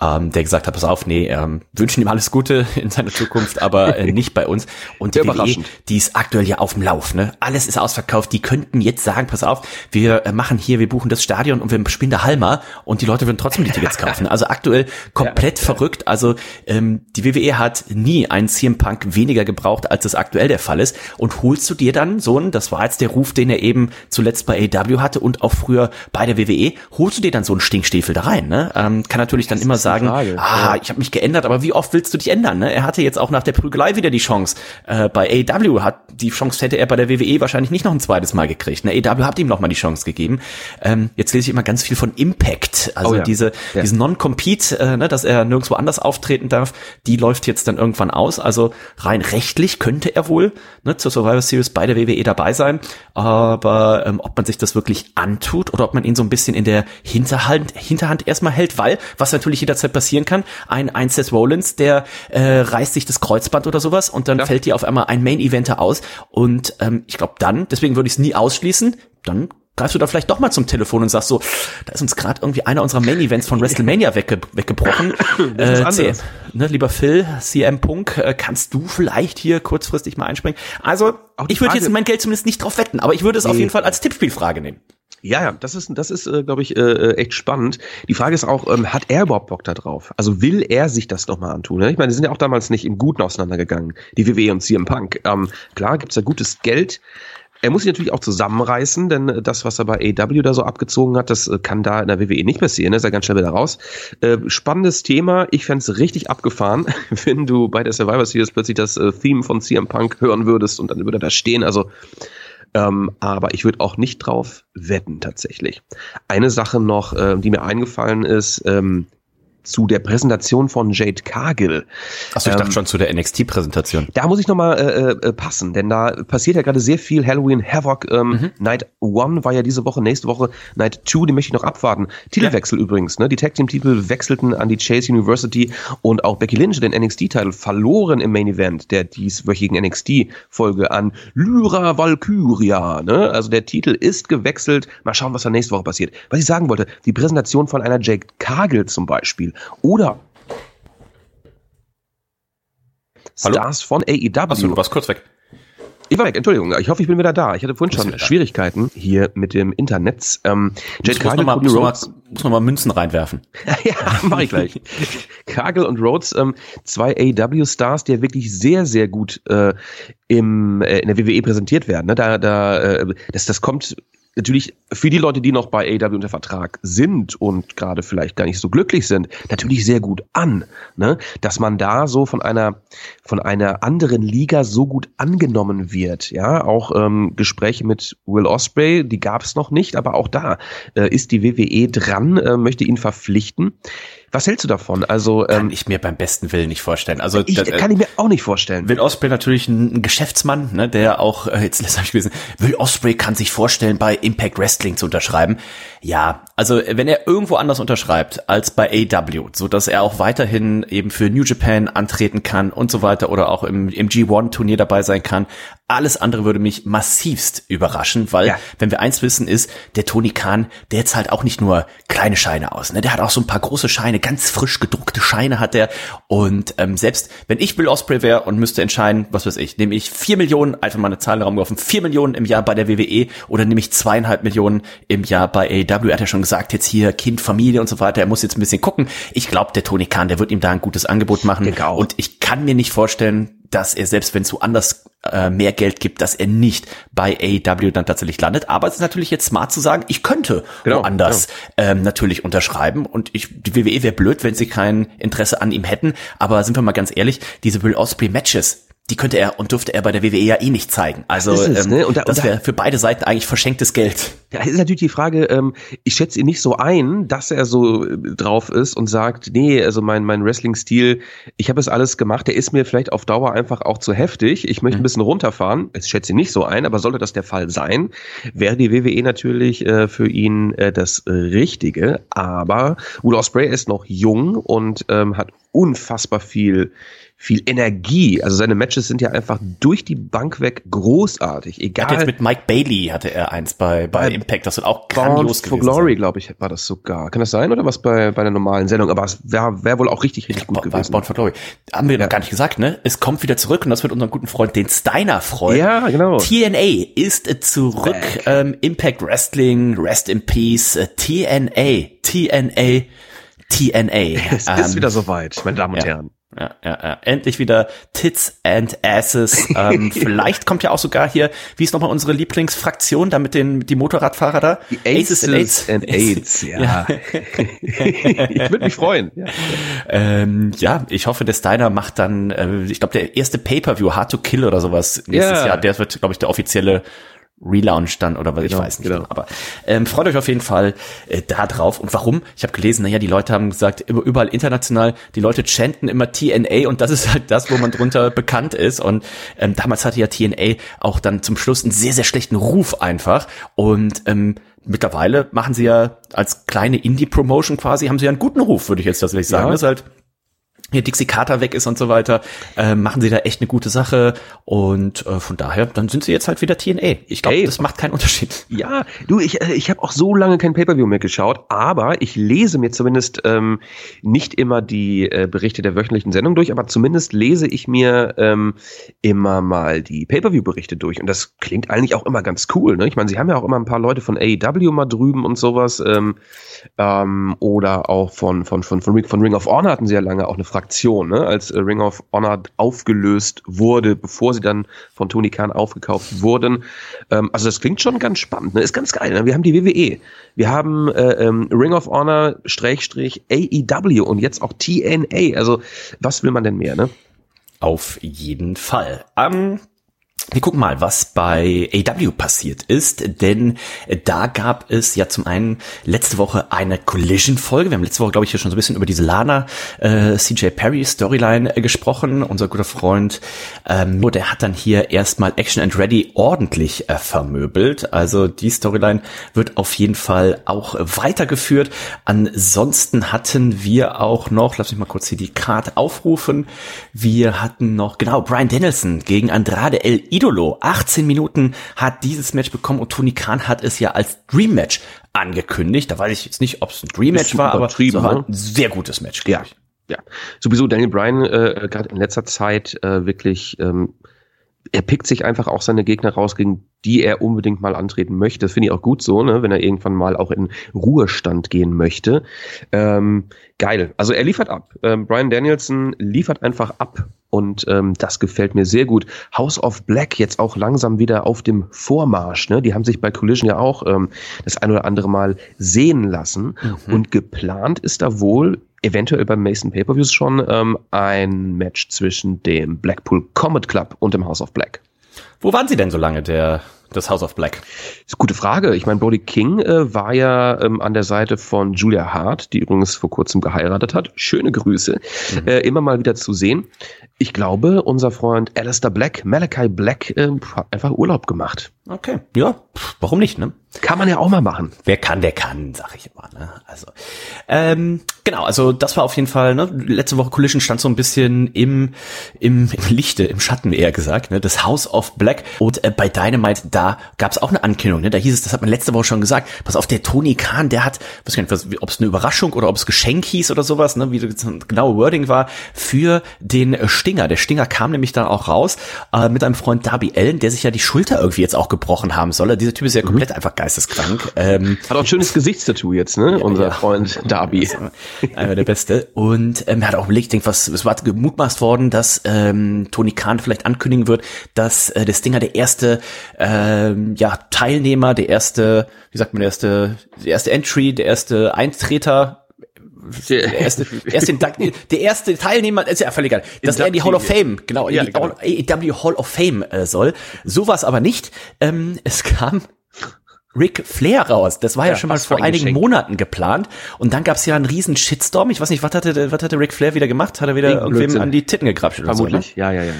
ähm, der gesagt hat, pass auf, nee, ähm, wünschen ihm alles Gute <laughs> in seiner Zukunft, aber äh, <laughs> nicht bei uns. Und die WWE, die ist aktuell ja auf dem Lauf. Ne? Alles ist ausverkauft. Die könnten jetzt sagen, pass auf, wir äh, machen hier, wir buchen das Stadion und wir spielen da Halma und die Leute würden trotzdem die Tickets kaufen laufen. Also aktuell komplett ja, verrückt. Also ähm, die WWE hat nie einen CM Punk weniger gebraucht, als es aktuell der Fall ist. Und holst du dir dann so einen, das war jetzt der Ruf, den er eben zuletzt bei AW hatte und auch früher bei der WWE, holst du dir dann so einen Stinkstiefel da rein. Ne? Ähm, kann natürlich dann das immer sagen, ah, ich habe mich geändert, aber wie oft willst du dich ändern? Ne? Er hatte jetzt auch nach der Prügelei wieder die Chance. Äh, bei AW hat die Chance hätte er bei der WWE wahrscheinlich nicht noch ein zweites Mal gekriegt. Ne? AW hat ihm noch mal die Chance gegeben. Ähm, jetzt lese ich immer ganz viel von Impact, also oh ja. diese ja. diesen Non-Compete, äh, ne, dass er nirgendwo anders auftreten darf, die läuft jetzt dann irgendwann aus. Also rein rechtlich könnte er wohl ne, zur Survivor Series bei der WWE dabei sein. Aber ähm, ob man sich das wirklich antut oder ob man ihn so ein bisschen in der Hinterhand, Hinterhand erstmal hält, weil, was natürlich jederzeit passieren kann, ein, ein Seth Rollins, der äh, reißt sich das Kreuzband oder sowas und dann ja. fällt dir auf einmal ein Main-Eventer aus. Und ähm, ich glaube dann, deswegen würde ich es nie ausschließen, dann greifst du da vielleicht doch mal zum Telefon und sagst so, da ist uns gerade irgendwie einer unserer Main Events von WrestleMania wegge weggebrochen. <laughs> äh, C ne, lieber Phil, CM Punk, äh, kannst du vielleicht hier kurzfristig mal einspringen? Also, ich würde jetzt mein Geld zumindest nicht drauf wetten, aber ich würde es nee. auf jeden Fall als Tippspielfrage nehmen. Ja, ja, das ist, das ist, äh, glaube ich, äh, echt spannend. Die Frage ist auch, ähm, hat er überhaupt Bock da drauf? Also will er sich das nochmal antun? Ne? Ich meine, die sind ja auch damals nicht im Guten auseinandergegangen, die WWE und CM Punk. Ähm, klar gibt's da gutes Geld, er muss sich natürlich auch zusammenreißen, denn das, was er bei AW da so abgezogen hat, das äh, kann da in der WWE nicht passieren. Da ist er ganz schnell wieder raus. Äh, spannendes Thema. Ich fände es richtig abgefahren, <laughs> wenn du bei der Survivor Series plötzlich das äh, Theme von CM Punk hören würdest und dann würde er da stehen. Also ähm, aber ich würde auch nicht drauf wetten tatsächlich. Eine Sache noch, äh, die mir eingefallen ist, ähm, zu der Präsentation von Jade Cargill. Achso, ich ähm, dachte schon zu der NXT-Präsentation. Da muss ich nochmal äh, äh, passen, denn da passiert ja gerade sehr viel Halloween Havoc. Ähm, mhm. Night One war ja diese Woche, nächste Woche Night Two, die möchte ich noch abwarten. Titelwechsel ja. übrigens, ne? Die Tag Team Titel wechselten an die Chase University und auch Becky Lynch den NXT-Titel verloren im Main Event der dieswöchigen NXT-Folge an Lyra Valkyria. Ne? Also der Titel ist gewechselt. Mal schauen, was da nächste Woche passiert. Was ich sagen wollte, die Präsentation von einer Jade Cargill zum Beispiel oder Hallo? Stars von AEW. Achso, du warst kurz weg. Ich war weg, Entschuldigung. Ich hoffe, ich bin wieder da. Ich hatte vorhin schon Schwierigkeiten hier mit dem Internet. Ähm, Jet Cargill muss, noch mal, muss, muss noch mal Münzen reinwerfen. <laughs> ja, mach ich gleich. <laughs> Cargill und Rhodes, ähm, zwei AEW-Stars, die ja wirklich sehr, sehr gut äh, im, äh, in der WWE präsentiert werden. Ne? Da, da, äh, das, das kommt natürlich für die Leute, die noch bei AW unter Vertrag sind und gerade vielleicht gar nicht so glücklich sind, natürlich sehr gut an, ne? dass man da so von einer von einer anderen Liga so gut angenommen wird. Ja, auch ähm, Gespräche mit Will Osprey, die gab es noch nicht, aber auch da äh, ist die WWE dran, äh, möchte ihn verpflichten. Was hältst du davon? Also Kann ähm, ich mir beim besten Willen nicht vorstellen. Also ich, das, äh, kann ich mir auch nicht vorstellen. Will Osprey natürlich ein, ein Geschäftsmann, ne, der auch, äh, jetzt lässt ich gelesen, Will Osprey kann sich vorstellen, bei Impact Wrestling zu unterschreiben. Ja, also wenn er irgendwo anders unterschreibt als bei AW, so dass er auch weiterhin eben für New Japan antreten kann und so weiter oder auch im, im G1-Turnier dabei sein kann, alles andere würde mich massivst überraschen, weil Ja. wenn wir eins wissen ist, der Tony Khan, der zahlt auch nicht nur kleine Scheine aus, ne? der hat auch so ein paar große Scheine, ganz frisch gedruckte Scheine hat er und ähm, selbst wenn ich Will Osprey wäre und müsste entscheiden, was weiß ich, nehme ich vier Millionen, einfach mal eine Zahl in den Raum geworfen, vier Millionen im Jahr bei der WWE oder nehme ich zweieinhalb Millionen im Jahr bei AEW, er hat ja schon gesagt, jetzt hier Kind, Familie und so weiter, er muss jetzt ein bisschen gucken. Ich glaube, der Tony Khan, der wird ihm da ein gutes Angebot machen auch. und ich kann mir nicht vorstellen, dass er selbst wenn es woanders äh, mehr Geld gibt, dass er nicht bei AEW dann tatsächlich landet. Aber es ist natürlich jetzt smart zu sagen, ich könnte Genau, woanders ähm, natürlich unterschreiben und ich die WWE wäre blöd, wenn sie kein Interesse an ihm hätten. Aber sind wir mal ganz ehrlich, diese Will Osprey Matches, die könnte er und dürfte er bei der WWE ja eh nicht zeigen. Also Das es, ähm, ne? Da- das da- wäre für beide Seiten eigentlich verschenktes Geld. Ja, es ist natürlich die Frage, ähm, ich schätze ihn nicht so ein, dass er so äh, drauf ist und sagt, nee, also mein, mein Wrestling-Stil, ich habe es alles gemacht, der ist mir vielleicht auf Dauer einfach auch zu heftig. Ich möchte ein bisschen runterfahren. Ich schätze ihn nicht so ein, aber sollte das der Fall sein, wäre die WWE natürlich äh, für ihn äh, das Richtige. Aber Will Ospreay ist noch jung und ähm, hat unfassbar viel viel Energie. Also seine Matches sind ja einfach durch die Bank weg großartig. Egal. hat jetzt mit Mike Bailey hatte er eins bei, bei Bei Impact, das wird auch Bound grandios for gewesen Glory, glaube ich, war das sogar. Kann das sein oder was bei, bei der normalen Sendung? Aber es wäre wär wohl auch richtig, richtig gut gewesen. Bound for Glory. Haben wir noch gar nicht gesagt, ne? Es kommt wieder zurück und das wird unseren guten Freund, den Steiner, freuen. Ja, genau. TNA ist zurück. Ähm, Impact Wrestling, Rest in Peace. Äh, TNA, TNA, TNA. <laughs> Es ist wieder soweit, meine Damen und ja. Herren. Ja, ja, ja. Endlich wieder Tits and Asses. <laughs> Ähm, vielleicht kommt ja auch sogar hier, wie ist nochmal unsere Lieblingsfraktion, da mit den die Motorradfahrer da? Die Aces and Aids, ja. <laughs> ich würde mich freuen. Ja. Ähm, ja, ich hoffe, der Steiner macht dann, äh, ich glaube, der erste Pay-Per-View, Hard to Kill oder sowas nächstes Ja. Jahr, der wird, glaube ich, der offizielle Relaunch dann oder was ich Genau, weiß nicht. genau. Genau. Aber ähm, freut euch auf jeden Fall äh, da drauf. Und warum? Ich habe gelesen, naja, die Leute haben gesagt, über- überall international, die Leute chanten immer TNA und das ist halt das, wo man drunter <laughs> bekannt ist. Und ähm, damals hatte ja TNA auch dann zum Schluss einen sehr, sehr schlechten Ruf einfach. Und ähm, mittlerweile machen sie ja als kleine Indie-Promotion quasi, haben sie ja einen guten Ruf, würde ich jetzt tatsächlich sagen. Ja. Das ist halt hier Dixie Carter weg ist und so weiter, äh, machen sie da echt eine gute Sache und äh, von daher, dann sind sie jetzt halt wieder TNA. Ich glaube, das macht keinen Unterschied. <laughs> Ja, du, ich, äh, ich habe auch so lange kein Pay-Per-View mehr geschaut, aber ich lese mir zumindest ähm, nicht immer die äh, Berichte der wöchentlichen Sendung durch, aber zumindest lese ich mir ähm, immer mal die Pay-Per-View-Berichte durch und das klingt eigentlich auch immer ganz cool. Ne? Ich meine, sie haben ja auch immer ein paar Leute von AEW mal drüben und sowas ähm, ähm, oder auch von, von, von, von, Ring, von Ring of Honor hatten sie ja lange auch eine Fraktion, ne? als äh, Ring of Honor aufgelöst wurde, bevor sie dann von Tony Khan aufgekauft wurden. Ähm, also das klingt schon ganz spannend, ne? ist ganz geil. Ne? Wir haben die WWE, wir haben äh, ähm, Ring of Honor Schrägstrich AEW und jetzt auch TNA. Also was will man denn mehr? Ne? Auf jeden Fall. Ähm, wir gucken mal, was bei AW passiert ist, denn da gab es ja zum einen letzte Woche eine Collision-Folge. Wir haben letzte Woche, glaube ich, hier schon so ein bisschen über diese Lana äh, CJ Perry Storyline äh, gesprochen. Unser guter Freund, ähm, der hat dann hier erstmal Action and Ready ordentlich äh, vermöbelt. Also die Storyline wird auf jeden Fall auch weitergeführt. Ansonsten hatten wir auch noch, lass mich mal kurz hier die Karte aufrufen. Wir hatten noch, genau, Brian Danielson gegen Andrade El Idolo. 18 Minuten hat dieses Match bekommen und Tony Khan hat es ja als Dream Match angekündigt. Da weiß ich jetzt nicht, ob es ein Dream Match war, aber es war ne? ein sehr gutes Match, glaube ich. Ja, sowieso Daniel Bryan äh, gerade in letzter Zeit äh, wirklich, ähm, er pickt sich einfach auch seine Gegner raus, gegen die er unbedingt mal antreten möchte. Das finde ich auch gut so, ne, wenn er irgendwann mal auch in Ruhestand gehen möchte. Ähm, geil. Also er liefert ab. Ähm, Brian Danielson liefert einfach ab. Und ähm, das gefällt mir sehr gut. House of Black jetzt auch langsam wieder auf dem Vormarsch. Ne? Die haben sich bei Collision ja auch ähm, das ein oder andere Mal sehen lassen. Und geplant ist da wohl eventuell beim Mason Pay-Per-Views schon ähm, ein Match zwischen dem Blackpool Comet Club und dem House of Black. Wo waren sie denn so lange, der das House of Black? Das ist eine gute Frage. Ich meine, Brody King äh, war ja ähm, an der Seite von Julia Hart, die übrigens vor kurzem geheiratet hat. Schöne Grüße. Mhm. Äh, immer mal wieder zu sehen. Ich glaube, unser Freund Alistair Black, Malachi Black, äh, hat einfach Urlaub gemacht. Okay, ja, warum nicht, ne? Kann man ja auch mal machen. Wer kann, der kann, sag ich immer. Ne? Also ähm, genau, also das war auf jeden Fall. Ne? Letzte Woche Collision stand so ein bisschen im im, im Lichte, im Schatten eher gesagt. Ne? Das House of Black und äh, bei Dynamite da gab es auch eine Ankündigung. Ne? Da hieß es, das hat man letzte Woche schon gesagt. Pass auf, der Tony Khan, der hat, weiß gar nicht, ob es eine Überraschung oder ob es Geschenk hieß oder sowas, ne? wie das genaue Wording war für den Stinger. Der Stinger kam nämlich dann auch raus äh, mit einem Freund Darby Allen, der sich ja die Schulter irgendwie jetzt auch gebrochen haben soll. Dieser Typ ist ja mhm. komplett einfach geisteskrank. Ähm, Hat auch ein schönes Gesichtstattoo jetzt, ne? Ja, Unser ja. Freund <laughs> Darby. Einer der Beste. Und ähm, er hat auch überlegt, denk, was, es war gemutmaßt worden, dass ähm, Tony Khan vielleicht ankündigen wird, dass äh, der Stinger der erste ähm, ja, Teilnehmer, der erste, wie sagt man, der erste, der erste Entry, der erste Eintreter der erste, erste, der erste Teilnehmer, ist ja völlig egal, dass er in die Hall of Fame, genau, in ja, die genau. AEW Hall of Fame äh, soll. So war es aber nicht. Ähm, es kam Ric Flair raus. Das war ja, ja schon mal vor einigen Geschenk. Monaten geplant. Und dann gab's ja einen riesen Shitstorm. Ich weiß nicht, was hatte, was hatte Ric Flair wieder gemacht? Hat er wieder irgendwem an die Titten gekrapscht oder Vermutlich, so, ne? ja, ja, ja.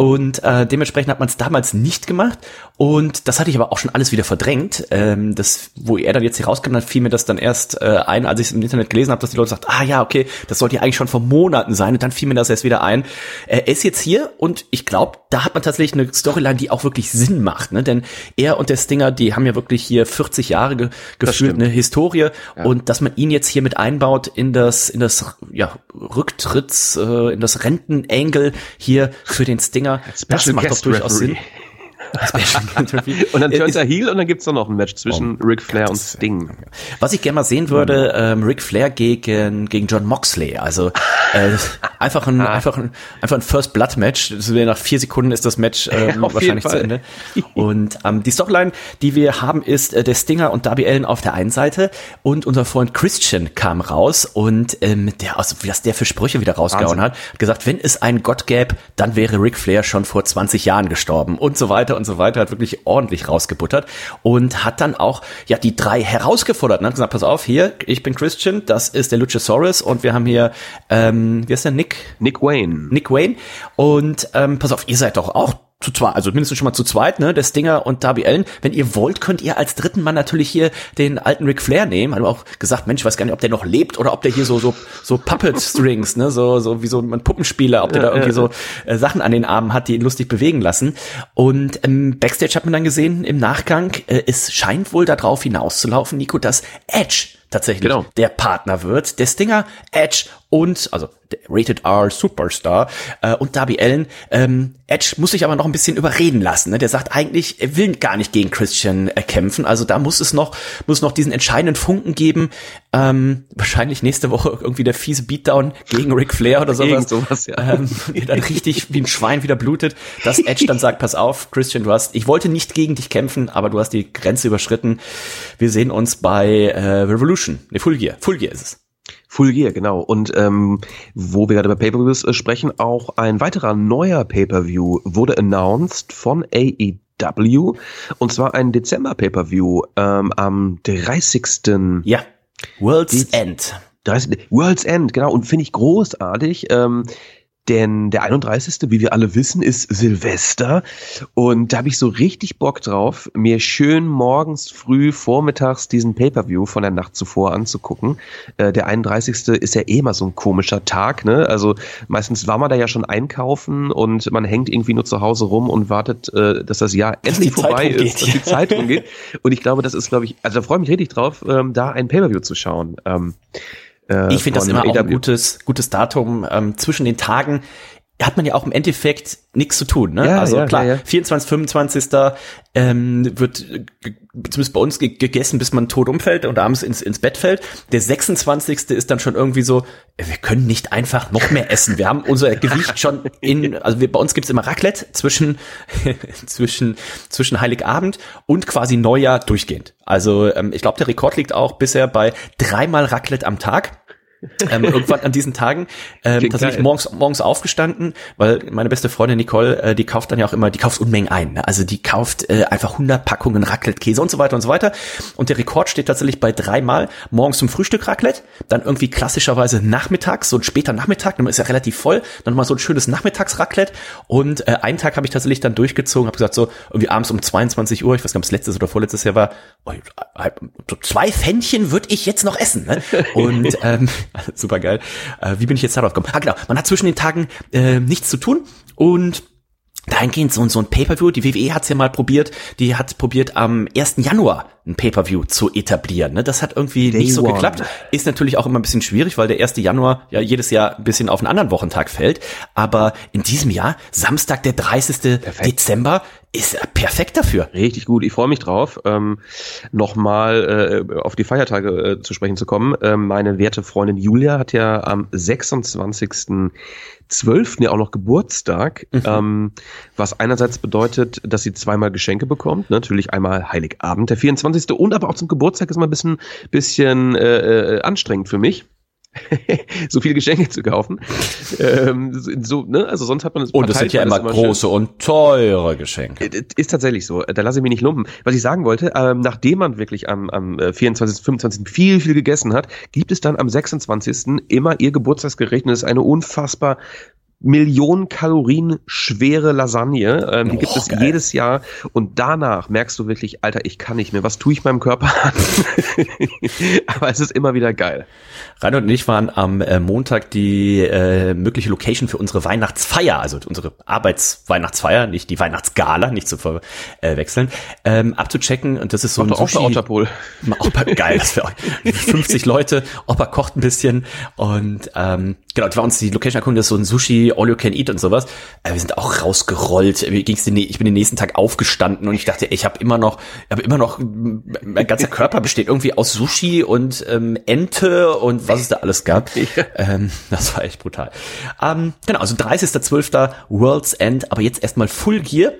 Und äh, dementsprechend hat man es damals nicht gemacht. Und das hatte ich aber auch schon alles wieder verdrängt. Ähm, das, wo er dann jetzt hier rauskam, dann fiel mir das dann erst äh, ein, als ich es im Internet gelesen habe, dass die Leute sagt, ah ja, okay, das sollte ja eigentlich schon vor Monaten sein. Und dann fiel mir das erst wieder ein. Er ist jetzt hier und ich glaube, da hat man tatsächlich eine Storyline, die auch wirklich Sinn macht. Ne? Denn er und der Stinger, die haben ja wirklich hier 40 Jahre ge gefühlt, eine Historie. Ja. Und dass man ihn jetzt hier mit einbaut in das, in das ja, Rücktritts, äh, in das Rentenangle hier für den Stinger, das macht doch durchaus Sinn. <laughs> und dann turns er Heel und dann gibt's noch ein Match zwischen oh, Ric Flair und Sting. Was ich gerne mal sehen würde, ähm, Ric Flair gegen, gegen John Moxley. Also äh, <laughs> einfach ein, ah. einfach ein, einfach ein First Blood Match. Nach vier Sekunden ist das Match <laughs> ähm, wahrscheinlich zu Ende. Und ähm, die Storyline, die wir haben, ist äh, der Stinger und Darby Allen auf der einen Seite und unser Freund Christian kam raus und ähm, der aus, was der für Sprüche wieder rausgehauen hat, hat gesagt, wenn es einen Gott gäbe, dann wäre Ric Flair schon vor 20 Jahren gestorben und so weiter und so weiter, hat wirklich ordentlich rausgebuttert und hat dann auch ja die drei herausgefordert und hat gesagt, pass auf, hier, ich bin Christian, das ist der Luchasaurus und wir haben hier, ähm, wie ist der Nick? Nick Wayne. Nick Wayne und ähm, pass auf, ihr seid doch auch zu zweit, also mindestens schon mal zu zweit, ne, der Stinger und Darby Allen. Wenn ihr wollt, könnt ihr als dritten Mann natürlich hier den alten Ric Flair nehmen. Haben auch gesagt, Mensch, ich weiß gar nicht, ob der noch lebt oder ob der hier so so so Puppet Strings, ne, so so wie so ein Puppenspieler, ob der ja, da irgendwie ja. so äh, Sachen an den Armen hat, die ihn lustig bewegen lassen. Und ähm, Backstage hat man dann gesehen im Nachgang, äh, es scheint wohl darauf hinauszulaufen, Nico, dass Edge tatsächlich genau. der Partner wird. Der Stinger, Edge und, also der Rated R Superstar äh, und Darby Allen. Ähm, Edge muss sich aber noch ein bisschen überreden lassen. Ne? Der sagt eigentlich, er will gar nicht gegen Christian äh, kämpfen. Also da muss es noch, muss noch diesen entscheidenden Funken geben. Ähm, wahrscheinlich nächste Woche irgendwie der fiese Beatdown gegen Ric Flair oder sowas. Irgend sowas ja. ähm, dann richtig wie ein Schwein wieder blutet. Dass Edge dann sagt, pass auf, Christian, du hast, ich wollte nicht gegen dich kämpfen, aber du hast die Grenze überschritten. Wir sehen uns bei äh, Revolution. Ne, Full Gear. Full Gear ist es. Full Gear, genau. Und ähm, wo wir gerade über Pay-Per-Views äh, sprechen, auch ein weiterer neuer Pay-Per-View wurde announced von AEW. Und zwar ein Dezember-Pay-Per-View ähm, am 30. Ja, World's End. 30, World's End, genau. Und finde ich großartig. Ähm, denn der 31., wie wir alle wissen, ist Silvester. Und da habe ich so richtig Bock drauf, mir schön morgens, früh, vormittags diesen Pay-Per-View von der Nacht zuvor anzugucken. Äh, der 31. ist ja eh mal so ein komischer Tag, ne? Also meistens war man da ja schon einkaufen und man hängt irgendwie nur zu Hause rum und wartet, äh, dass das Jahr endlich vorbei ist, dass die Zeit rumgeht. Und ich glaube, das ist, glaube ich, also da freue ich mich richtig drauf, ähm, da ein Pay-Per-View zu schauen. Ähm, äh, ich finde das immer auch ein gutes, gutes Datum. Ähm, zwischen den Tagen hat man ja auch im Endeffekt nichts zu tun. Ne? Ja, also ja, klar, ja, ja. 24, 25. Ähm, wird zumindest bei uns gegessen, bis man tot umfällt und abends ins, ins Bett fällt. Der 26. ist dann schon irgendwie so, wir können nicht einfach noch mehr essen. Wir haben unser Gewicht schon in, also wir, bei uns gibt's immer Raclette zwischen, <laughs> zwischen, zwischen Heiligabend und quasi Neujahr durchgehend. Also ähm, ich glaube, der Rekord liegt auch bisher bei dreimal Raclette am Tag. Ähm, irgendwann an diesen Tagen ähm, Klingt tatsächlich geil. morgens morgens aufgestanden, weil meine beste Freundin Nicole, äh, die kauft dann ja auch immer, die kauft Unmengen ein. Ne? Also die kauft äh, einfach 100 Packungen Raclette-Käse und so weiter und so weiter. Und der Rekord steht tatsächlich bei dreimal morgens zum Frühstück Raclette, dann irgendwie klassischerweise nachmittags, so ein später Nachmittag, dann ist ja relativ voll, dann mal so ein schönes Nachmittags-Raclette. Und äh, einen Tag habe ich tatsächlich dann durchgezogen, habe gesagt so irgendwie abends um 22 Uhr, ich weiß gar nicht, ob es letztes oder vorletztes Jahr war, oh, so zwei Pfännchen würde ich jetzt noch essen. Ne? <laughs> Und ähm, <laughs> super geil. Äh, wie bin ich jetzt darauf gekommen? Ah genau, man hat zwischen den Tagen äh, nichts zu tun und dahingehend so, so ein Pay-Per-View, die WWE hat's ja mal probiert, die hat probiert am 1. Januar ein Pay-Per-View zu etablieren. Ne? Das hat irgendwie Day nicht so one. geklappt. Ist natürlich auch immer ein bisschen schwierig, weil der 1. Januar ja jedes Jahr ein bisschen auf einen anderen Wochentag fällt. Aber in diesem Jahr, Samstag, der 30. Dezember, ist perfekt dafür. Richtig gut, ich freue mich drauf, ähm, nochmal äh, auf die Feiertage äh, zu sprechen zu kommen. Ähm, meine werte Freundin Julia hat ja am 26.12. ja auch noch Geburtstag, ähm, was einerseits bedeutet, dass sie zweimal Geschenke bekommt. Natürlich einmal Heiligabend, der 24. und aber auch zum Geburtstag ist mal ein bisschen, bisschen äh, äh, anstrengend für mich. <laughs> so viele Geschenke zu kaufen. ähm, so, ne? Also sonst hat man es Und es sind ja immer weil das schön- große und teure Geschenke. äh, ist tatsächlich so. Da lasse ich mich nicht lumpen. Was ich sagen wollte, ähm, nachdem man wirklich am, am äh, 24., 25. viel, viel gegessen hat, gibt es dann am 26. immer ihr Geburtstagsgericht und das ist eine unfassbar Millionen Kalorien schwere Lasagne. Ähm, die Oh, gibt es geil. jedes Jahr und danach merkst du wirklich, Alter, ich kann nicht mehr. Was tue ich meinem Körper an? <laughs> Aber es ist immer wieder geil. Reinhold und ich waren am äh, Montag die äh, mögliche Location für unsere Weihnachtsfeier, also unsere Arbeitsweihnachtsfeier, nicht die Weihnachtsgala, nicht zu verwechseln, ähm, abzuchecken. Und das ist so ein Doch, auch Sushi. Otterpol. Opa, geil, das wär auch <laughs> 50 Leute, Opa kocht ein bisschen und ähm, genau, das war uns die Location erkundet, das ist so ein Sushi, All You Can Eat und sowas. Äh, wir sind auch rausgerollt. Mir ging's den, ich bin den nächsten Tag aufgestanden und ich dachte, ich habe immer noch, ich habe immer noch, mein ganzer Körper besteht irgendwie aus Sushi und ähm, Ente und was es da alles gab. <laughs> Ähm, das war echt brutal. Ähm, genau, also 30.12. World's End, aber jetzt erstmal Full Gear.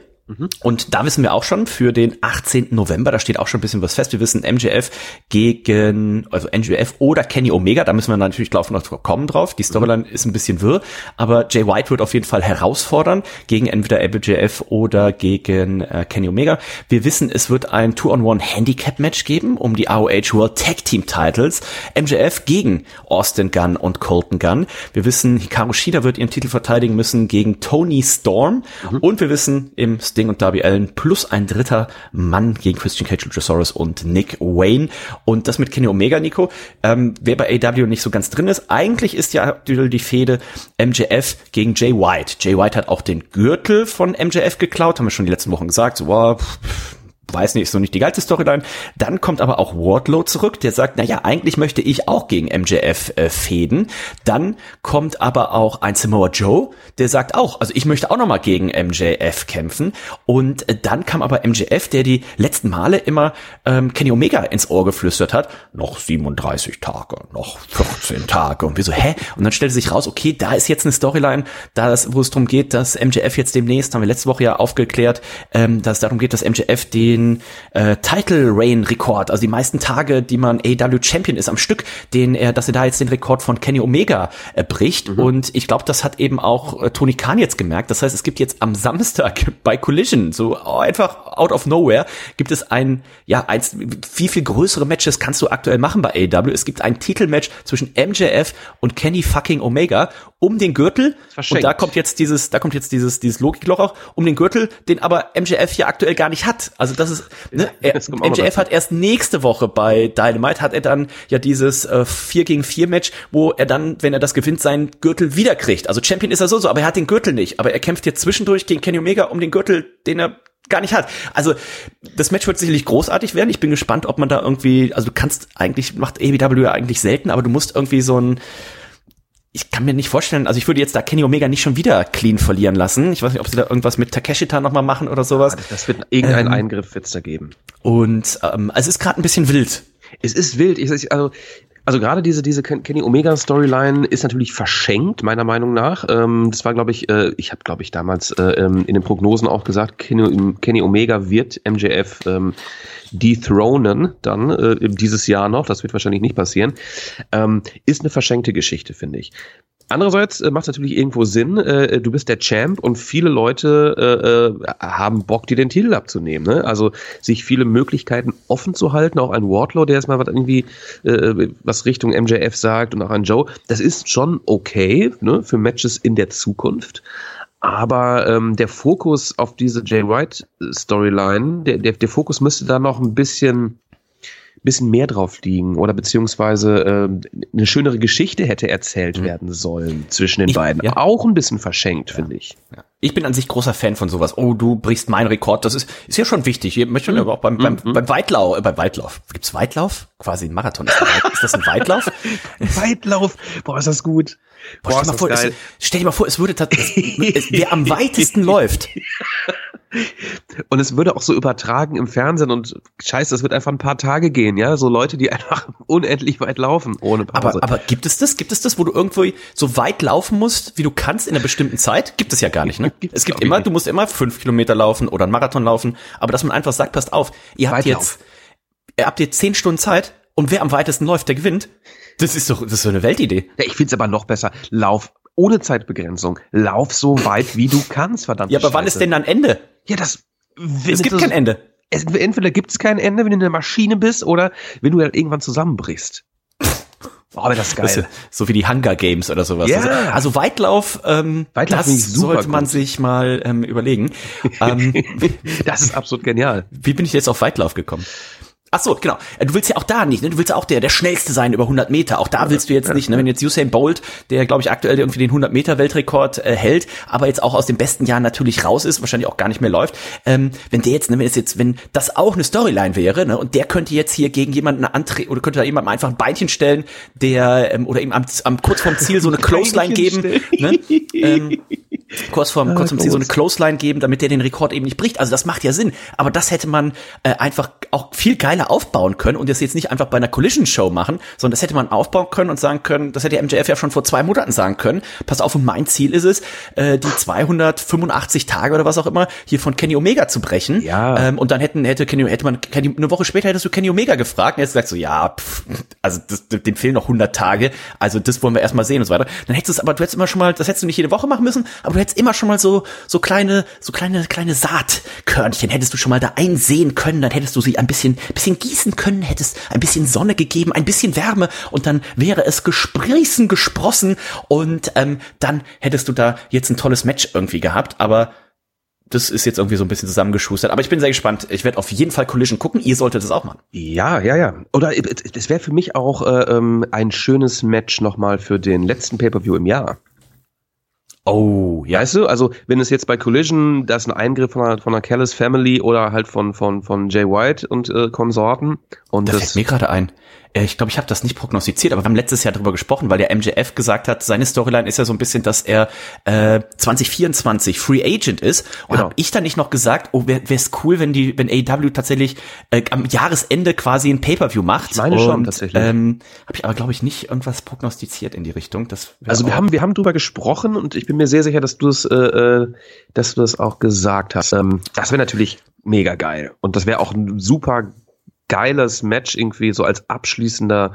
Und da wissen wir auch schon für den 18. November, da steht auch schon ein bisschen was fest. Wir wissen MJF gegen, also MJF oder Kenny Omega, da müssen wir natürlich glaub, noch kommen drauf. Die Storyline ist ein bisschen wirr, aber Jay White wird auf jeden Fall herausfordern gegen entweder MJF oder gegen äh, Kenny Omega. Wir wissen, es wird ein Two-on-One-Handicap-Match geben um die ROH World Tag Team Titles. MJF gegen Austin Gunn und Colton Gunn. Wir wissen, Hikaru Shida wird ihren Titel verteidigen müssen gegen Tony Storm. Und wir wissen, im Sting und Darby Allen plus ein dritter Mann gegen Christian Cage, Luchasaurus und Nick Wayne. Und das mit Kenny Omega, Nico. Ähm, wer bei AW nicht so ganz drin ist, eigentlich ist ja die Fehde MJF gegen Jay White. Jay White hat auch den Gürtel von MJF geklaut, haben wir schon die letzten Wochen gesagt. So, wow, pff, weiß nicht, ist so nicht die geilste Storyline. Dann kommt aber auch Wardlow zurück, der sagt, na ja, eigentlich möchte ich auch gegen MJF äh, fäden. Dann kommt aber auch ein Samoa Joe, der sagt auch, also ich möchte auch noch mal gegen MJF kämpfen. Und äh, dann kam aber MJF, der die letzten Male immer ähm, Kenny Omega ins Ohr geflüstert hat, noch 37 Tage, noch 14 Tage. Und wir so, hä? Und dann stellte sich raus, okay, da ist jetzt eine Storyline, da wo es darum geht, dass MJF jetzt demnächst, haben wir letzte Woche ja aufgeklärt, ähm, dass es darum geht, dass MJF den äh, Title Reign Rekord, also die meisten Tage, die man AW Champion ist am Stück, den er, dass er da jetzt den Rekord von Kenny Omega äh, bricht. Und ich glaube, das hat eben auch äh, Tony Khan jetzt gemerkt. Das heißt, es gibt jetzt am Samstag <laughs> bei Collision, so einfach out of nowhere, gibt es ein, ja, eins, viel, viel größere Matches kannst du aktuell machen bei AW. Es gibt ein Titelmatch zwischen MJF und Kenny fucking Omega um den Gürtel. Und da kommt jetzt dieses, da kommt jetzt dieses, dieses Logikloch auch um den Gürtel, den aber MJF ja aktuell gar nicht hat. Also das ist, ne, er, Das MJF hat erst nächste Woche bei Dynamite hat er dann ja dieses äh, 4 gegen 4 Match, wo er dann, wenn er das gewinnt, seinen Gürtel wiederkriegt. Also Champion ist er so so, aber er hat den Gürtel nicht. Aber er kämpft jetzt zwischendurch gegen Kenny Omega um den Gürtel, den er gar nicht hat. Also das Match wird sicherlich großartig werden. Ich bin gespannt, ob man da irgendwie, also du kannst eigentlich macht AEW ja eigentlich selten, aber du musst irgendwie so ein ich kann mir nicht vorstellen, also ich würde jetzt da Kenny Omega nicht schon wieder clean verlieren lassen. Ich weiß nicht, ob sie da irgendwas mit Takeshita nochmal machen oder sowas. Das wird irgendeinen Ähm, Eingriff wird's da geben. Und ähm, also es ist gerade ein bisschen wild. Es ist wild. Ich, also Also gerade diese, diese Ken- Kenny Omega Storyline ist natürlich verschenkt, meiner Meinung nach. Ähm, das war, glaube ich, äh, ich habe, glaube ich, damals äh, ähm, in den Prognosen auch gesagt, Kenny, Kenny Omega wird MJF ähm, dethronen dann äh, dieses Jahr noch. Das wird wahrscheinlich nicht passieren. Ähm, ist eine verschenkte Geschichte, finde ich. Andererseits äh, macht es natürlich irgendwo Sinn, äh, du bist der Champ und viele Leute äh, äh, haben Bock, dir den Titel abzunehmen. Ne? Also sich viele Möglichkeiten offen zu halten, auch ein Wardlow, der jetzt mal was irgendwie äh, was Richtung MJF sagt und auch ein Joe, das ist schon okay ne, für Matches in der Zukunft. Aber ähm, der Fokus auf diese Jay White Storyline, der, der, der Fokus müsste da noch ein bisschen bisschen mehr drauf liegen oder beziehungsweise ähm, eine schönere Geschichte hätte erzählt werden sollen zwischen den Ich- beiden. ja. Auch ein bisschen verschenkt, finde ich. Ich bin an sich großer Fan von sowas. Oh, du brichst meinen Rekord. Das ist, ist ja schon wichtig. Hier möchte man aber auch beim, beim, beim Weitlauf, äh, beim Weitlauf. Gibt's Weitlauf? Quasi ein Marathon. Ist das ein Weitlauf? <laughs> Weitlauf, boah, ist das gut. Boah, stell, dir mal vor, es, stell dir mal vor, es würde tatsächlich, <laughs> wer am weitesten läuft. <laughs> Und es würde auch so übertragen im Fernsehen und scheiße, das wird einfach ein paar Tage gehen, ja? So Leute, die <laughs> einfach unendlich weit laufen ohne Pause. Aber, aber gibt es das? Gibt es das, wo du irgendwo so weit laufen musst, wie du kannst in einer bestimmten Zeit? Gibt es ja gar nicht, ne? Gibt's, es gibt immer, nicht. du musst immer fünf Kilometer laufen oder einen Marathon laufen, aber dass man einfach sagt, passt auf, ihr habt Weitlauf. jetzt, ihr habt jetzt zehn Stunden Zeit und wer am weitesten läuft, der gewinnt. Das ist doch, das ist so eine Weltidee. ja, ich find's aber noch besser. Lauf ohne Zeitbegrenzung. Lauf so weit, wie du kannst, verdammt. Ja, aber wann ist denn dann Ende? Ja, das. Es gibt kein Ende. Es, entweder gibt es kein Ende, wenn du eine Maschine bist, oder wenn du halt irgendwann zusammenbrichst. Oh, aber das ist Das ist geil. so wie die Hunger Games oder sowas. Ja. Also, also Weitlauf, ähm, Weitlauf das finde sollte man gut. sich mal ähm, überlegen. <laughs> ähm, Das ist absolut genial. Wie bin ich jetzt auf Weitlauf gekommen? Ach so, genau. Du willst ja auch da nicht, ne? Du willst ja auch der, der schnellste sein über 100 Meter. Auch da willst du jetzt nicht, ne? Wenn jetzt Usain Bolt, der glaube ich aktuell irgendwie den 100 Meter Weltrekord äh, hält, aber jetzt auch aus den besten Jahren natürlich raus ist, wahrscheinlich auch gar nicht mehr läuft. Ähm, wenn der jetzt, ne, wenn es jetzt, wenn das auch eine Storyline wäre, ne? Und der könnte jetzt hier gegen jemanden antreten oder könnte da jemandem einfach ein Beinchen stellen, der ähm, oder ihm am, am kurz vorm Ziel so eine <laughs> Clothesline geben, ne? <laughs> Ähm, kurz vorm, kurz vorm Ziel so eine Clothesline geben, damit der den Rekord eben nicht bricht. Also das macht ja Sinn. Aber das hätte man äh, einfach auch viel geiler aufbauen können und das jetzt nicht einfach bei einer Collision-Show machen, sondern das hätte man aufbauen können und sagen können, das hätte MJF ja schon vor zwei Monaten sagen können. Pass auf, und mein Ziel ist es, äh, die 285 Tage oder was auch immer hier von Kenny Omega zu brechen. Ja. Ähm, und dann hätten, hätte Kenny, hätte man Kenny, eine Woche später hättest du Kenny Omega gefragt und hättest gesagt so, ja, pff, also das, dem fehlen noch 100 Tage, also das wollen wir erstmal sehen und so weiter. Dann hättest du es aber, du hättest immer schon mal, das hättest du nicht jede Woche machen müssen, aber du hättest immer schon mal so, so kleine, so kleine, kleine Saatkörnchen hättest du schon mal da einsehen können, dann hättest du sie ein bisschen, bisschen gießen können, hättest ein bisschen Sonne gegeben, ein bisschen Wärme und dann wäre es gesprießen, gesprossen und ähm, dann hättest du da jetzt ein tolles Match irgendwie gehabt, aber das ist jetzt irgendwie so ein bisschen zusammengeschustert. Aber ich bin sehr gespannt. Ich werde auf jeden Fall Collision gucken. Ihr solltet es auch machen. Ja, ja, ja. Oder es wäre für mich auch äh, ähm, ein schönes Match nochmal für den letzten Pay-Per-View im Jahr. Oh, ja. Weißt du, also wenn es jetzt bei Collision, da ist ein Eingriff von einer, von einer Callis Family oder halt von, von, von Jay White und äh, Konsorten. Und Da das, fällt mir gerade ein. Äh, Ich glaube, ich habe das nicht prognostiziert, aber wir haben letztes Jahr darüber gesprochen, weil der MJF gesagt hat, seine Storyline ist ja so ein bisschen, dass er äh, 2024 Free Agent ist. Und Genau. habe ich dann nicht noch gesagt, oh, wäre es cool, wenn die, wenn AEW tatsächlich äh, am Jahresende quasi ein Pay-per-View macht. Ich meine schon, Und, tatsächlich. Ähm, habe ich aber glaube ich nicht irgendwas prognostiziert in die Richtung. Das also wir haben, wir haben drüber gesprochen und ich bin mir sehr sicher, dass du es, äh, äh, dass du das auch gesagt hast. Ähm, das wäre natürlich mega geil. Und das wäre auch ein super geiles Match irgendwie so als abschließender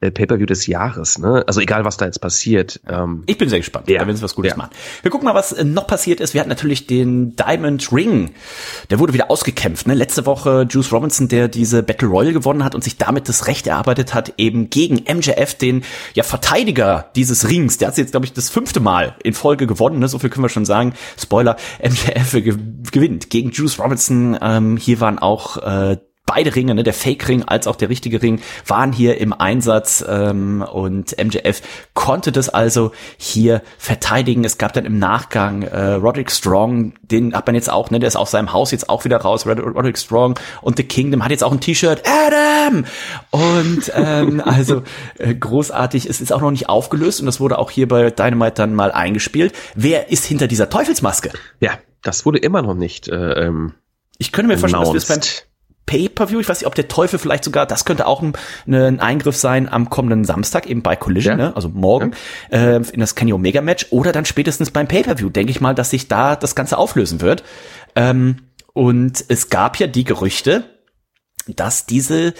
äh, Pay-Per-View des Jahres. Ne? Also egal, was da jetzt passiert. Ähm, Ich bin sehr gespannt. Ja. Werden sie was Gutes Ja. machen. Wir gucken mal, was äh, noch passiert ist. Wir hatten natürlich den Diamond Ring. Der wurde wieder ausgekämpft. Ne? Letzte Woche Juice Robinson, der diese Battle Royal gewonnen hat und sich damit das Recht erarbeitet hat, eben gegen MJF, den ja Verteidiger dieses Rings. Der hat jetzt, glaube ich, das fünfte Mal in Folge gewonnen. Ne? So viel können wir schon sagen. Spoiler, MJF ge gewinnt gegen Juice Robinson. Ähm, hier waren auch äh, beide Ringe, ne, der Fake-Ring als auch der richtige Ring, waren hier im Einsatz ähm, und MJF konnte das also hier verteidigen. Es gab dann im Nachgang äh, Roderick Strong, den hat man jetzt auch, ne, der ist aus seinem Haus jetzt auch wieder raus. Rod- Roderick Strong und The Kingdom hat jetzt auch ein T-Shirt. Adam! Und ähm, <laughs> also äh, großartig. Es ist auch noch nicht aufgelöst und das wurde auch hier bei Dynamite dann mal eingespielt. Wer ist hinter dieser Teufelsmaske? ja, das wurde immer noch nicht äh, ähm, Ich könnte mir vorstellen, dass wir es beim. Pay-per-View. Ich weiß nicht, ob der Teufel vielleicht sogar, das könnte auch ein, ein Eingriff sein am kommenden Samstag eben bei Collision, Ja. ne? also morgen äh, in das Kenny Omega Match oder dann spätestens beim Pay-per-View. Denke ich mal, dass sich da das Ganze auflösen wird. Ähm, und es gab ja die Gerüchte, dass diese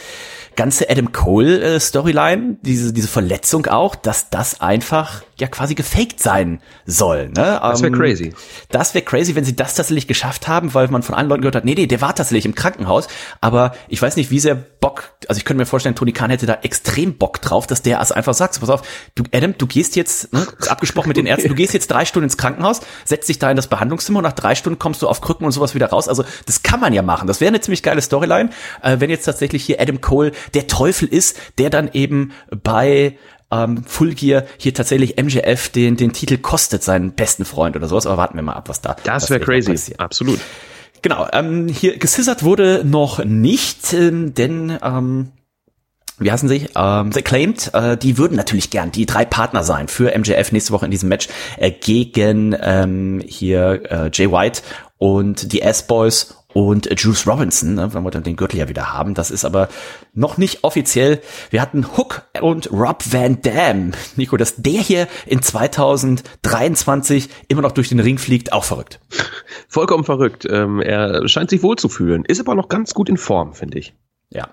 ganze Adam Cole äh, Storyline, diese diese Verletzung auch, dass das einfach ja quasi gefaked sein soll. Ne? Das wär crazy. Das wäre crazy, wenn sie das tatsächlich geschafft haben, weil man von allen Leuten gehört hat, nee, nee, der war tatsächlich im Krankenhaus. Aber ich weiß nicht, wie sehr Bock, also ich könnte mir vorstellen, Tony Khan hätte da extrem Bock drauf, dass der also einfach sagt, so, pass auf, du Adam, du gehst jetzt, ne, abgesprochen mit den Ärzten, du gehst jetzt drei Stunden ins Krankenhaus, setzt dich da in das Behandlungszimmer und nach drei Stunden kommst du auf Krücken und sowas wieder raus. Also das kann man ja machen. Das wäre eine ziemlich geile Storyline, äh, wenn jetzt tatsächlich hier Adam Cole der Teufel ist, der dann eben bei ähm, Full Gear hier tatsächlich MJF den, den Titel kostet, seinen besten Freund oder sowas. Aber warten wir mal ab, was da Das wäre crazy. passiert. Absolut. Genau, ähm, hier gescissert wurde noch nicht, ähm, denn ähm, wie heißen sie? Ähm, The Claimed, äh, die würden natürlich gern die drei Partner sein für MJF nächste Woche in diesem Match äh, gegen ähm, hier äh, Jay White und die S-Boys und Juice Robinson, ne, wenn wir dann den Gürtel ja wieder haben. Das ist aber noch nicht offiziell. Wir hatten Hook und Rob Van Dam. Nico, dass der hier in 2023 immer noch durch den Ring fliegt, auch verrückt. Vollkommen verrückt. Ähm, er scheint sich wohl zu fühlen. Ist aber noch ganz gut in Form, finde ich. Ja.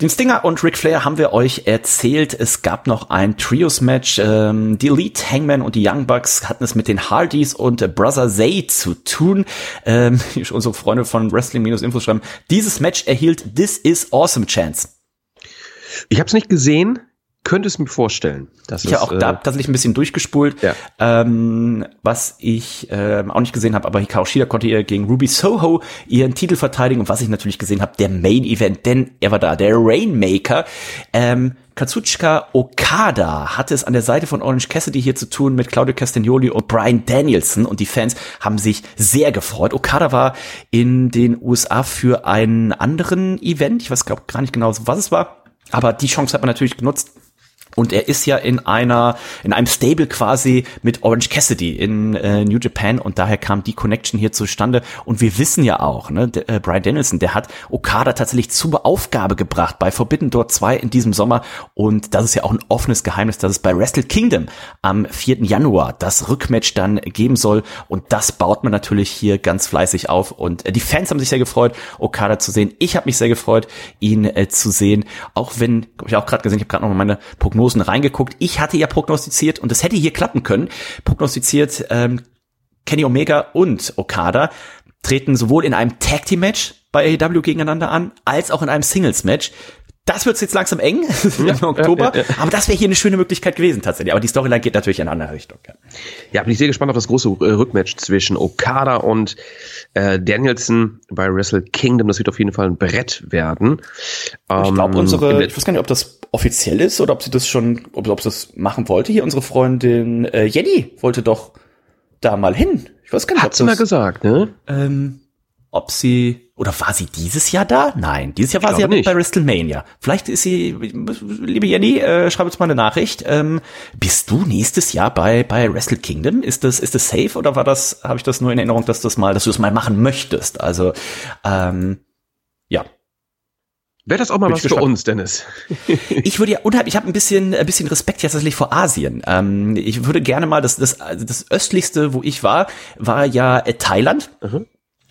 Den Stinger und Ric Flair haben wir euch erzählt. Es gab noch ein Trios-Match. Ähm, die Elite, Hangman und die Young Bucks hatten es mit den Hardys und Brother Zay zu tun. Ähm, <laughs> unsere Freunde von Wrestling-Info schreiben, dieses Match erhielt This is Awesome Chance. Ich habe es nicht gesehen, könnte es mir vorstellen. Dass Ich habe auch äh, da tatsächlich ein bisschen durchgespult. Ja. Ähm, was ich ähm, auch nicht gesehen habe, aber Hikaru Shida konnte ihr gegen Ruby Soho ihren Titel verteidigen. Und was ich natürlich gesehen habe, der Main Event, denn er war da, der Rainmaker. Ähm, Katsuchika Okada hatte es an der Seite von Orange Cassidy hier zu tun mit Claudio Castagnoli und Brian Danielson und die Fans haben sich sehr gefreut. Okada war in den USA für einen anderen Event, ich weiß glaub, gar nicht genau, was es war, aber die Chance hat man natürlich genutzt. Und er ist ja in einer, in einem Stable quasi mit Orange Cassidy in äh, New Japan und daher kam die Connection hier zustande. Und wir wissen ja auch, ne, der, äh, Brian Danielson, der hat Okada tatsächlich zur Aufgabe gebracht bei Forbidden Door 2 in diesem Sommer. Und das ist ja auch ein offenes Geheimnis, dass es bei Wrestle Kingdom am 4. Januar das Rückmatch dann geben soll. Und das baut man natürlich hier ganz fleißig auf. Und äh, die Fans haben sich sehr gefreut, Okada zu sehen. Ich habe mich sehr gefreut, ihn äh, zu sehen. Auch wenn, hab ich auch gerade gesehen, ich habe gerade noch meine Prognosen reingeguckt. Ich hatte ja prognostiziert, und das hätte hier klappen können, prognostiziert, ähm, Kenny Omega und Okada treten sowohl in einem Tag Team Match bei AEW gegeneinander an, als auch in einem Singles Match. Das wird jetzt langsam eng <laughs> im Oktober, ja, ja. aber das wäre hier eine schöne Möglichkeit gewesen tatsächlich. Aber die Storyline geht natürlich in eine andere Richtung. Ja. Ja, bin ich sehr gespannt auf das große äh, Rückmatch zwischen Okada und äh, Danielson bei Wrestle Kingdom. Das wird auf jeden Fall ein Brett werden. Ich Ähm, glaube, im unsere, ich weiß gar nicht, ob das offiziell ist oder ob sie das schon, ob, ob sie das machen wollte. Hier unsere Freundin äh, Jenny wollte doch da mal hin. Ich weiß gar nicht, Hat sie mal gesagt, ne? ähm, ob sie oder war sie dieses Jahr da? Nein, dieses Jahr war sie ja mit bei nicht. WrestleMania. Vielleicht ist sie, liebe Jenny, äh, schreib uns mal eine Nachricht. Ähm, bist du nächstes Jahr bei bei Wrestle Kingdom? Ist das ist das safe oder war das habe ich das nur in Erinnerung, dass das mal, dass du das mal machen möchtest? Also ähm, Wäre das auch mal Bin was für uns, Dennis? <laughs> Ich würde ja unheimlich, ich habe ein bisschen, ein bisschen Respekt jetzt tatsächlich vor Asien. Ähm, ich würde gerne mal, das, das, das östlichste, wo ich war, war ja äh, Thailand.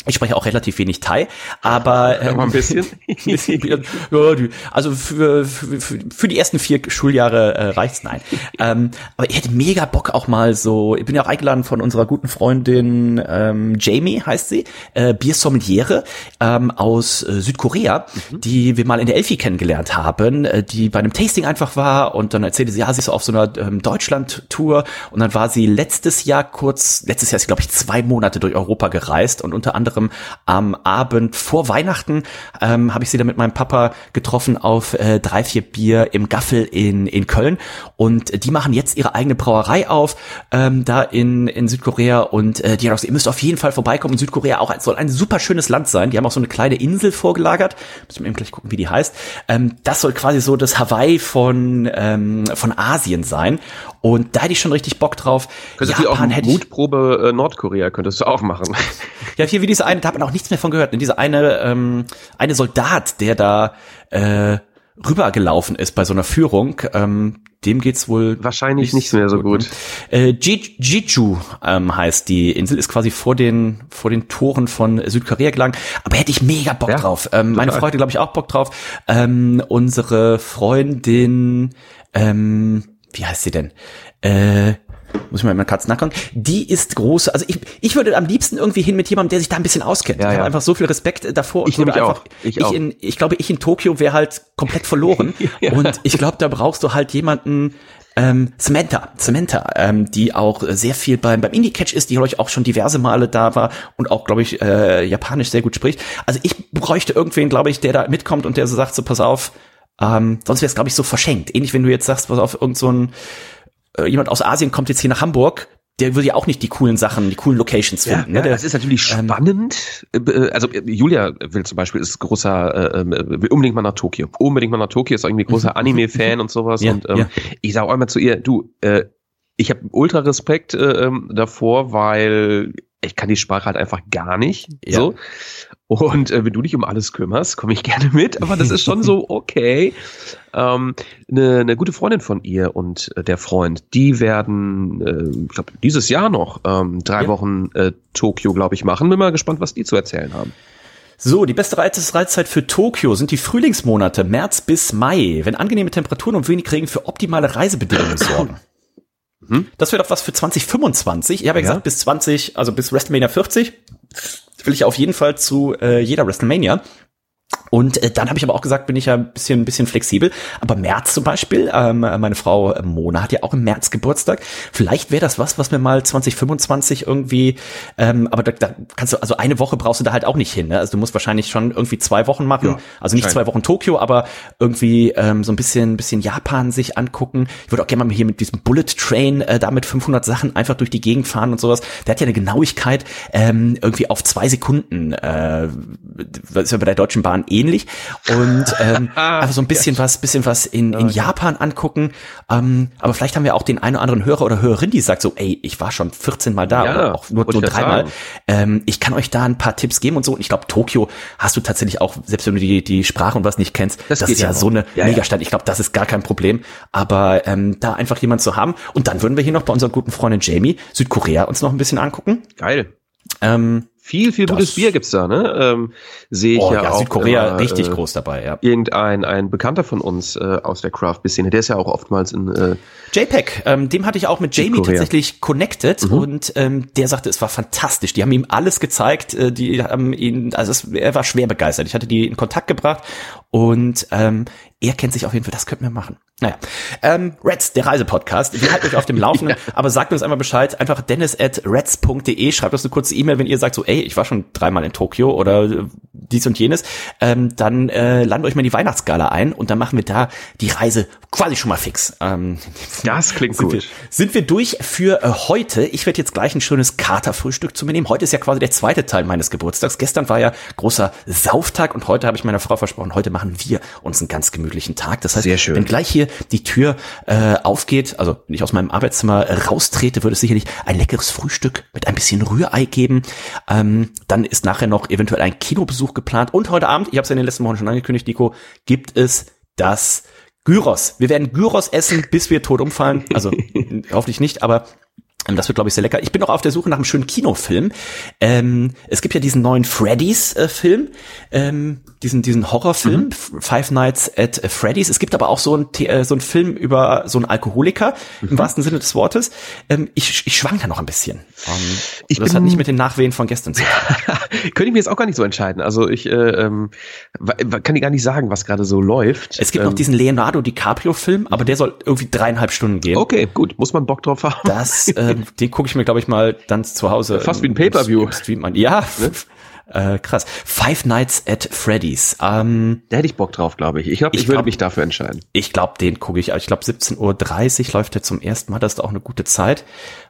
Ich spreche auch relativ wenig Thai, aber <laughs> ähm, Aber ein bisschen. <laughs> ja, also für, für, für die ersten vier Schuljahre äh, reicht's nein. <laughs> ähm, aber ich hätte mega Bock auch mal so. Ich bin ja auch eingeladen von unserer guten Freundin ähm, Jamie heißt sie, äh, Biersommeliere ähm, aus äh, Südkorea, die wir mal in der Elfi kennengelernt haben, äh, die bei einem Tasting einfach war und dann erzählte sie, ja, sie ist so auf so einer ähm, Deutschland-Tour und dann war sie letztes Jahr kurz, letztes Jahr ist sie glaube ich zwei Monate durch Europa gereist und unter anderem am Abend vor Weihnachten ähm, habe ich sie dann mit meinem Papa getroffen auf äh, drei, vier Bier im Gaffel in, in Köln und die machen jetzt ihre eigene Brauerei auf, ähm, da in, in Südkorea und äh, die haben gesagt, ihr müsst auf jeden Fall vorbeikommen. Südkorea auch soll ein super schönes Land sein. Die haben auch so eine kleine Insel vorgelagert. Müssen wir eben gleich gucken, wie die heißt. Ähm, das soll quasi so das Hawaii von, ähm, von Asien sein. Und da hätte ich schon richtig Bock drauf. Könntest du auch eine Mutprobe äh, Nordkorea könntest du auch machen. <laughs> Ja, hier wie diese eine, da hat man auch nichts mehr von gehört. Ne? Dieser eine, ähm, eine Soldat, der da äh, rübergelaufen ist bei so einer Führung, ähm, dem geht's wohl wahrscheinlich nicht mehr so gut. Ne? Äh, Jeju ähm, heißt die Insel, ist quasi vor den vor den Toren von Südkorea gelangt. Aber hätte ich mega Bock ja, drauf. Ähm, meine hatte glaube ich auch Bock drauf. Ähm, unsere Freundin, ähm, wie heißt sie denn? Äh, muss ich mal kurz nachgucken. Die ist groß, also ich, ich würde am liebsten irgendwie hin mit jemandem, der sich da ein bisschen auskennt. Ja, ich habe einfach so viel Respekt davor. Und ich würde einfach, auch. Ich, ich, auch. In, ich glaube, ich in Tokio wäre halt komplett verloren. <laughs> ja. Und ich glaube, da brauchst du halt jemanden, ähm, Samantha, Samantha, ähm, die auch sehr viel beim, beim Indie-Catch ist, die, glaube ich, auch schon diverse Male da war und auch, glaube ich, äh, Japanisch sehr gut spricht. Also ich bräuchte irgendwen, glaube ich, der da mitkommt und der so sagt, so pass auf, ähm, sonst wäre es, glaube ich, so verschenkt. Ähnlich, wenn du jetzt sagst, pass auf, irgend so ein äh, jemand aus Asien kommt jetzt hier nach Hamburg, der würde ja auch nicht die coolen Sachen, die coolen Locations finden. Ja, ne? ja, das ist natürlich ähm, spannend. Ähm, also Julia will zum Beispiel ist großer, äh, will unbedingt mal nach Tokio. Unbedingt mal nach Tokio, ist irgendwie großer Anime-Fan und sowas. Ja, und ähm, ja. ich sage auch immer zu ihr, du, äh, ich habe ultra Respekt äh, ähm, davor, weil ich kann die Sprache halt einfach gar nicht. Ja. So. Und äh, wenn du dich um alles kümmerst, komme ich gerne mit. Aber das ist schon so <laughs> okay. Ähm, eine, eine gute Freundin von ihr und äh, der Freund, die werden, äh, ich glaube, dieses Jahr noch ähm, drei ja. Wochen äh, Tokio, glaube ich, machen. Bin mal gespannt, was die zu erzählen haben. So, die beste Reizeit für Tokio sind die Frühlingsmonate, März bis Mai, wenn angenehme Temperaturen und wenig Regen für optimale Reisebedingungen <laughs> sorgen. Hm? Das wäre doch was für 2025. Ich habe ja gesagt, bis 20, also bis WrestleMania 40 will ich auf jeden Fall zu äh, jeder WrestleMania. Und äh, dann habe ich aber auch gesagt, bin ich ja ein bisschen, ein bisschen flexibel. Aber März zum Beispiel, ähm, meine Frau Mona hat ja auch im März Geburtstag. Vielleicht wäre das was, was wir mal 2025 irgendwie, ähm, aber da, da kannst du, also eine Woche brauchst du da halt auch nicht hin. Ne? Also du musst wahrscheinlich schon irgendwie zwei Wochen machen. Ja, also nicht zwei Wochen Tokio, aber irgendwie ähm, so ein bisschen, bisschen Japan sich angucken. Ich würde auch gerne mal hier mit diesem Bullet Train äh, da mit 500 Sachen einfach durch die Gegend fahren und sowas. Der hat ja eine Genauigkeit ähm, irgendwie auf zwei Sekunden. Äh, das ist ja bei der Deutschen Bahn eh ähnlich und ähm, <laughs> einfach so ein bisschen was, bisschen was in, in Japan angucken. Ähm, aber vielleicht haben wir auch den einen oder anderen Hörer oder Hörerin, die sagt so, ey, ich war schon 14 Mal da ja, oder auch nur, nur dreimal. Ähm, ich kann euch da ein paar Tipps geben und so. Und ich glaube, Tokio hast du tatsächlich auch, selbst wenn du die, die Sprache und was nicht kennst, das, das ist ja, ja so eine ja, Megastadt. Ich glaube, das ist gar kein Problem. Aber ähm, da einfach jemand zu haben. Und dann würden wir hier noch bei unserer guten Freundin Jamie Südkorea uns noch ein bisschen angucken. Geil. Ähm, viel, viel gutes Bier gibt's da, ne? Ähm, Sehe ich oh, ja, ja, auch. Südkorea immer, richtig äh, groß dabei, ja. Irgendein ein Bekannter von uns äh, aus der Craft-Szene, der ist ja auch oftmals in äh, JPEG, ähm, dem hatte ich auch mit Jamie Südkorea. tatsächlich connected mhm. und ähm, der sagte, es war fantastisch. Die haben ihm alles gezeigt, äh, die haben ihn, also es, er war schwer begeistert. Ich hatte die in Kontakt gebracht und ähm, er kennt sich auf jeden Fall, das könnten wir machen. Naja, ähm, Reds, der Reisepodcast. Wir halten euch auf dem <laughs> Laufenden, ja. aber sagt uns einmal Bescheid. Einfach dennis at reds.de. Schreibt uns eine kurze E-Mail, wenn ihr sagt so, ey, ich war schon dreimal in Tokio oder äh, dies und jenes. Ähm, dann äh, ladet euch mal in die Weihnachtsgala ein und dann machen wir da die Reise quasi schon mal fix. Ähm, das klingt sind gut. Wir, sind wir durch für äh, heute. Ich werde jetzt gleich ein schönes Katerfrühstück zu mir nehmen. Heute ist ja quasi der zweite Teil meines Geburtstags. Gestern war ja großer Sauftag und heute habe ich meiner Frau versprochen, heute machen wir uns einen ganz gemütlichen Tag. Das heißt, wenn gleich hier die Tür äh, aufgeht, also wenn ich aus meinem Arbeitszimmer raustrete, würde es sicherlich ein leckeres Frühstück mit ein bisschen Rührei geben. Ähm, dann ist nachher noch eventuell ein Kinobesuch geplant. Und heute Abend, ich habe es ja in den letzten Wochen schon angekündigt, Nico, gibt es das Gyros. Wir werden Gyros essen, bis wir tot umfallen. Also <laughs> hoffentlich nicht, aber das wird, glaube ich, sehr lecker. Ich bin noch auf der Suche nach einem schönen Kinofilm. Ähm, es gibt ja diesen neuen Freddy's-Film, äh, ähm, diesen, diesen Horrorfilm, mhm. Five Nights at Freddy's. Es gibt aber auch so einen äh, so einen Film über so einen Alkoholiker, mhm. im wahrsten Sinne des Wortes. Ähm, ich, ich schwank da noch ein bisschen. Um, ähm, ich das hat nicht mit den Nachwehen von gestern zu tun. <laughs> Könnte ich mir jetzt auch gar nicht so entscheiden. Also ich äh, ähm, kann dir gar nicht sagen, was gerade so läuft. Es gibt ähm, noch diesen Leonardo DiCaprio-Film, aber der soll irgendwie dreieinhalb Stunden gehen. Okay, gut. Muss man Bock drauf haben. Das äh, <laughs> äh, den gucke ich mir, glaube ich, mal dann zu Hause. Fast wie ein Pay-Per-View. Ja, ne? <laughs> äh, krass. Five Nights at Freddy's. Ähm, da hätte ich Bock drauf, glaube ich. Ich glaube, ich, ich würde mich dafür entscheiden. Ich glaube, den gucke ich. Ich glaube, 17.30 Uhr läuft der zum ersten Mal. Das ist auch eine gute Zeit.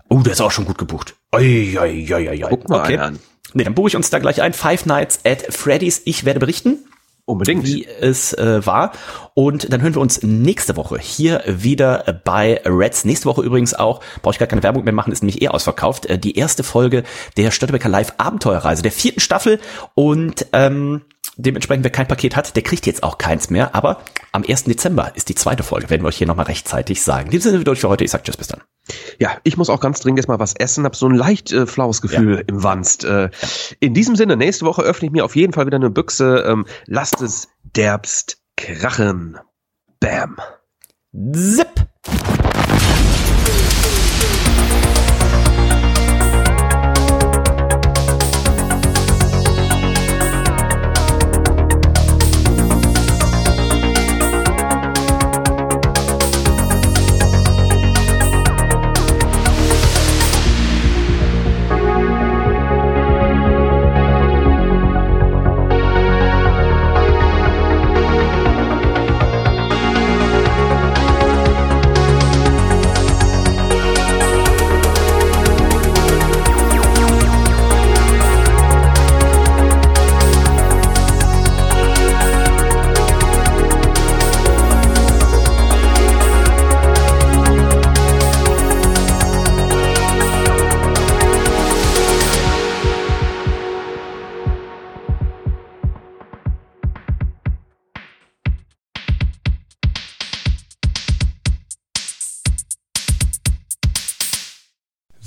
Oh, der ist auch schon gut gebucht. Oi, oi, oi, oi. Guck mal okay. an. Nee, dann buche ich uns da gleich ein. Five Nights at Freddy's. Ich werde berichten. Unbedingt. wie es äh, war. Und dann hören wir uns nächste Woche hier wieder bei Reds. Nächste Woche übrigens auch, brauche ich gar keine Werbung mehr machen, ist nämlich eh ausverkauft, äh, die erste Folge der Störtebecker Live Abenteuerreise der vierten Staffel. Und ähm, dementsprechend, wer kein Paket hat, der kriegt jetzt auch keins mehr. Aber am 1. Dezember ist die zweite Folge, werden wir euch hier nochmal rechtzeitig sagen. In diesem Sinne wieder euch für heute. Ich sag Tschüss, bis dann. Ja, ich muss auch ganz dringend jetzt mal was essen, hab so ein leicht äh, flaues Gefühl im Wanst. Äh, in diesem Sinne, nächste Woche öffne ich mir auf jeden Fall wieder eine Büchse. Ähm, lasst es derbst krachen. Bam. Zip!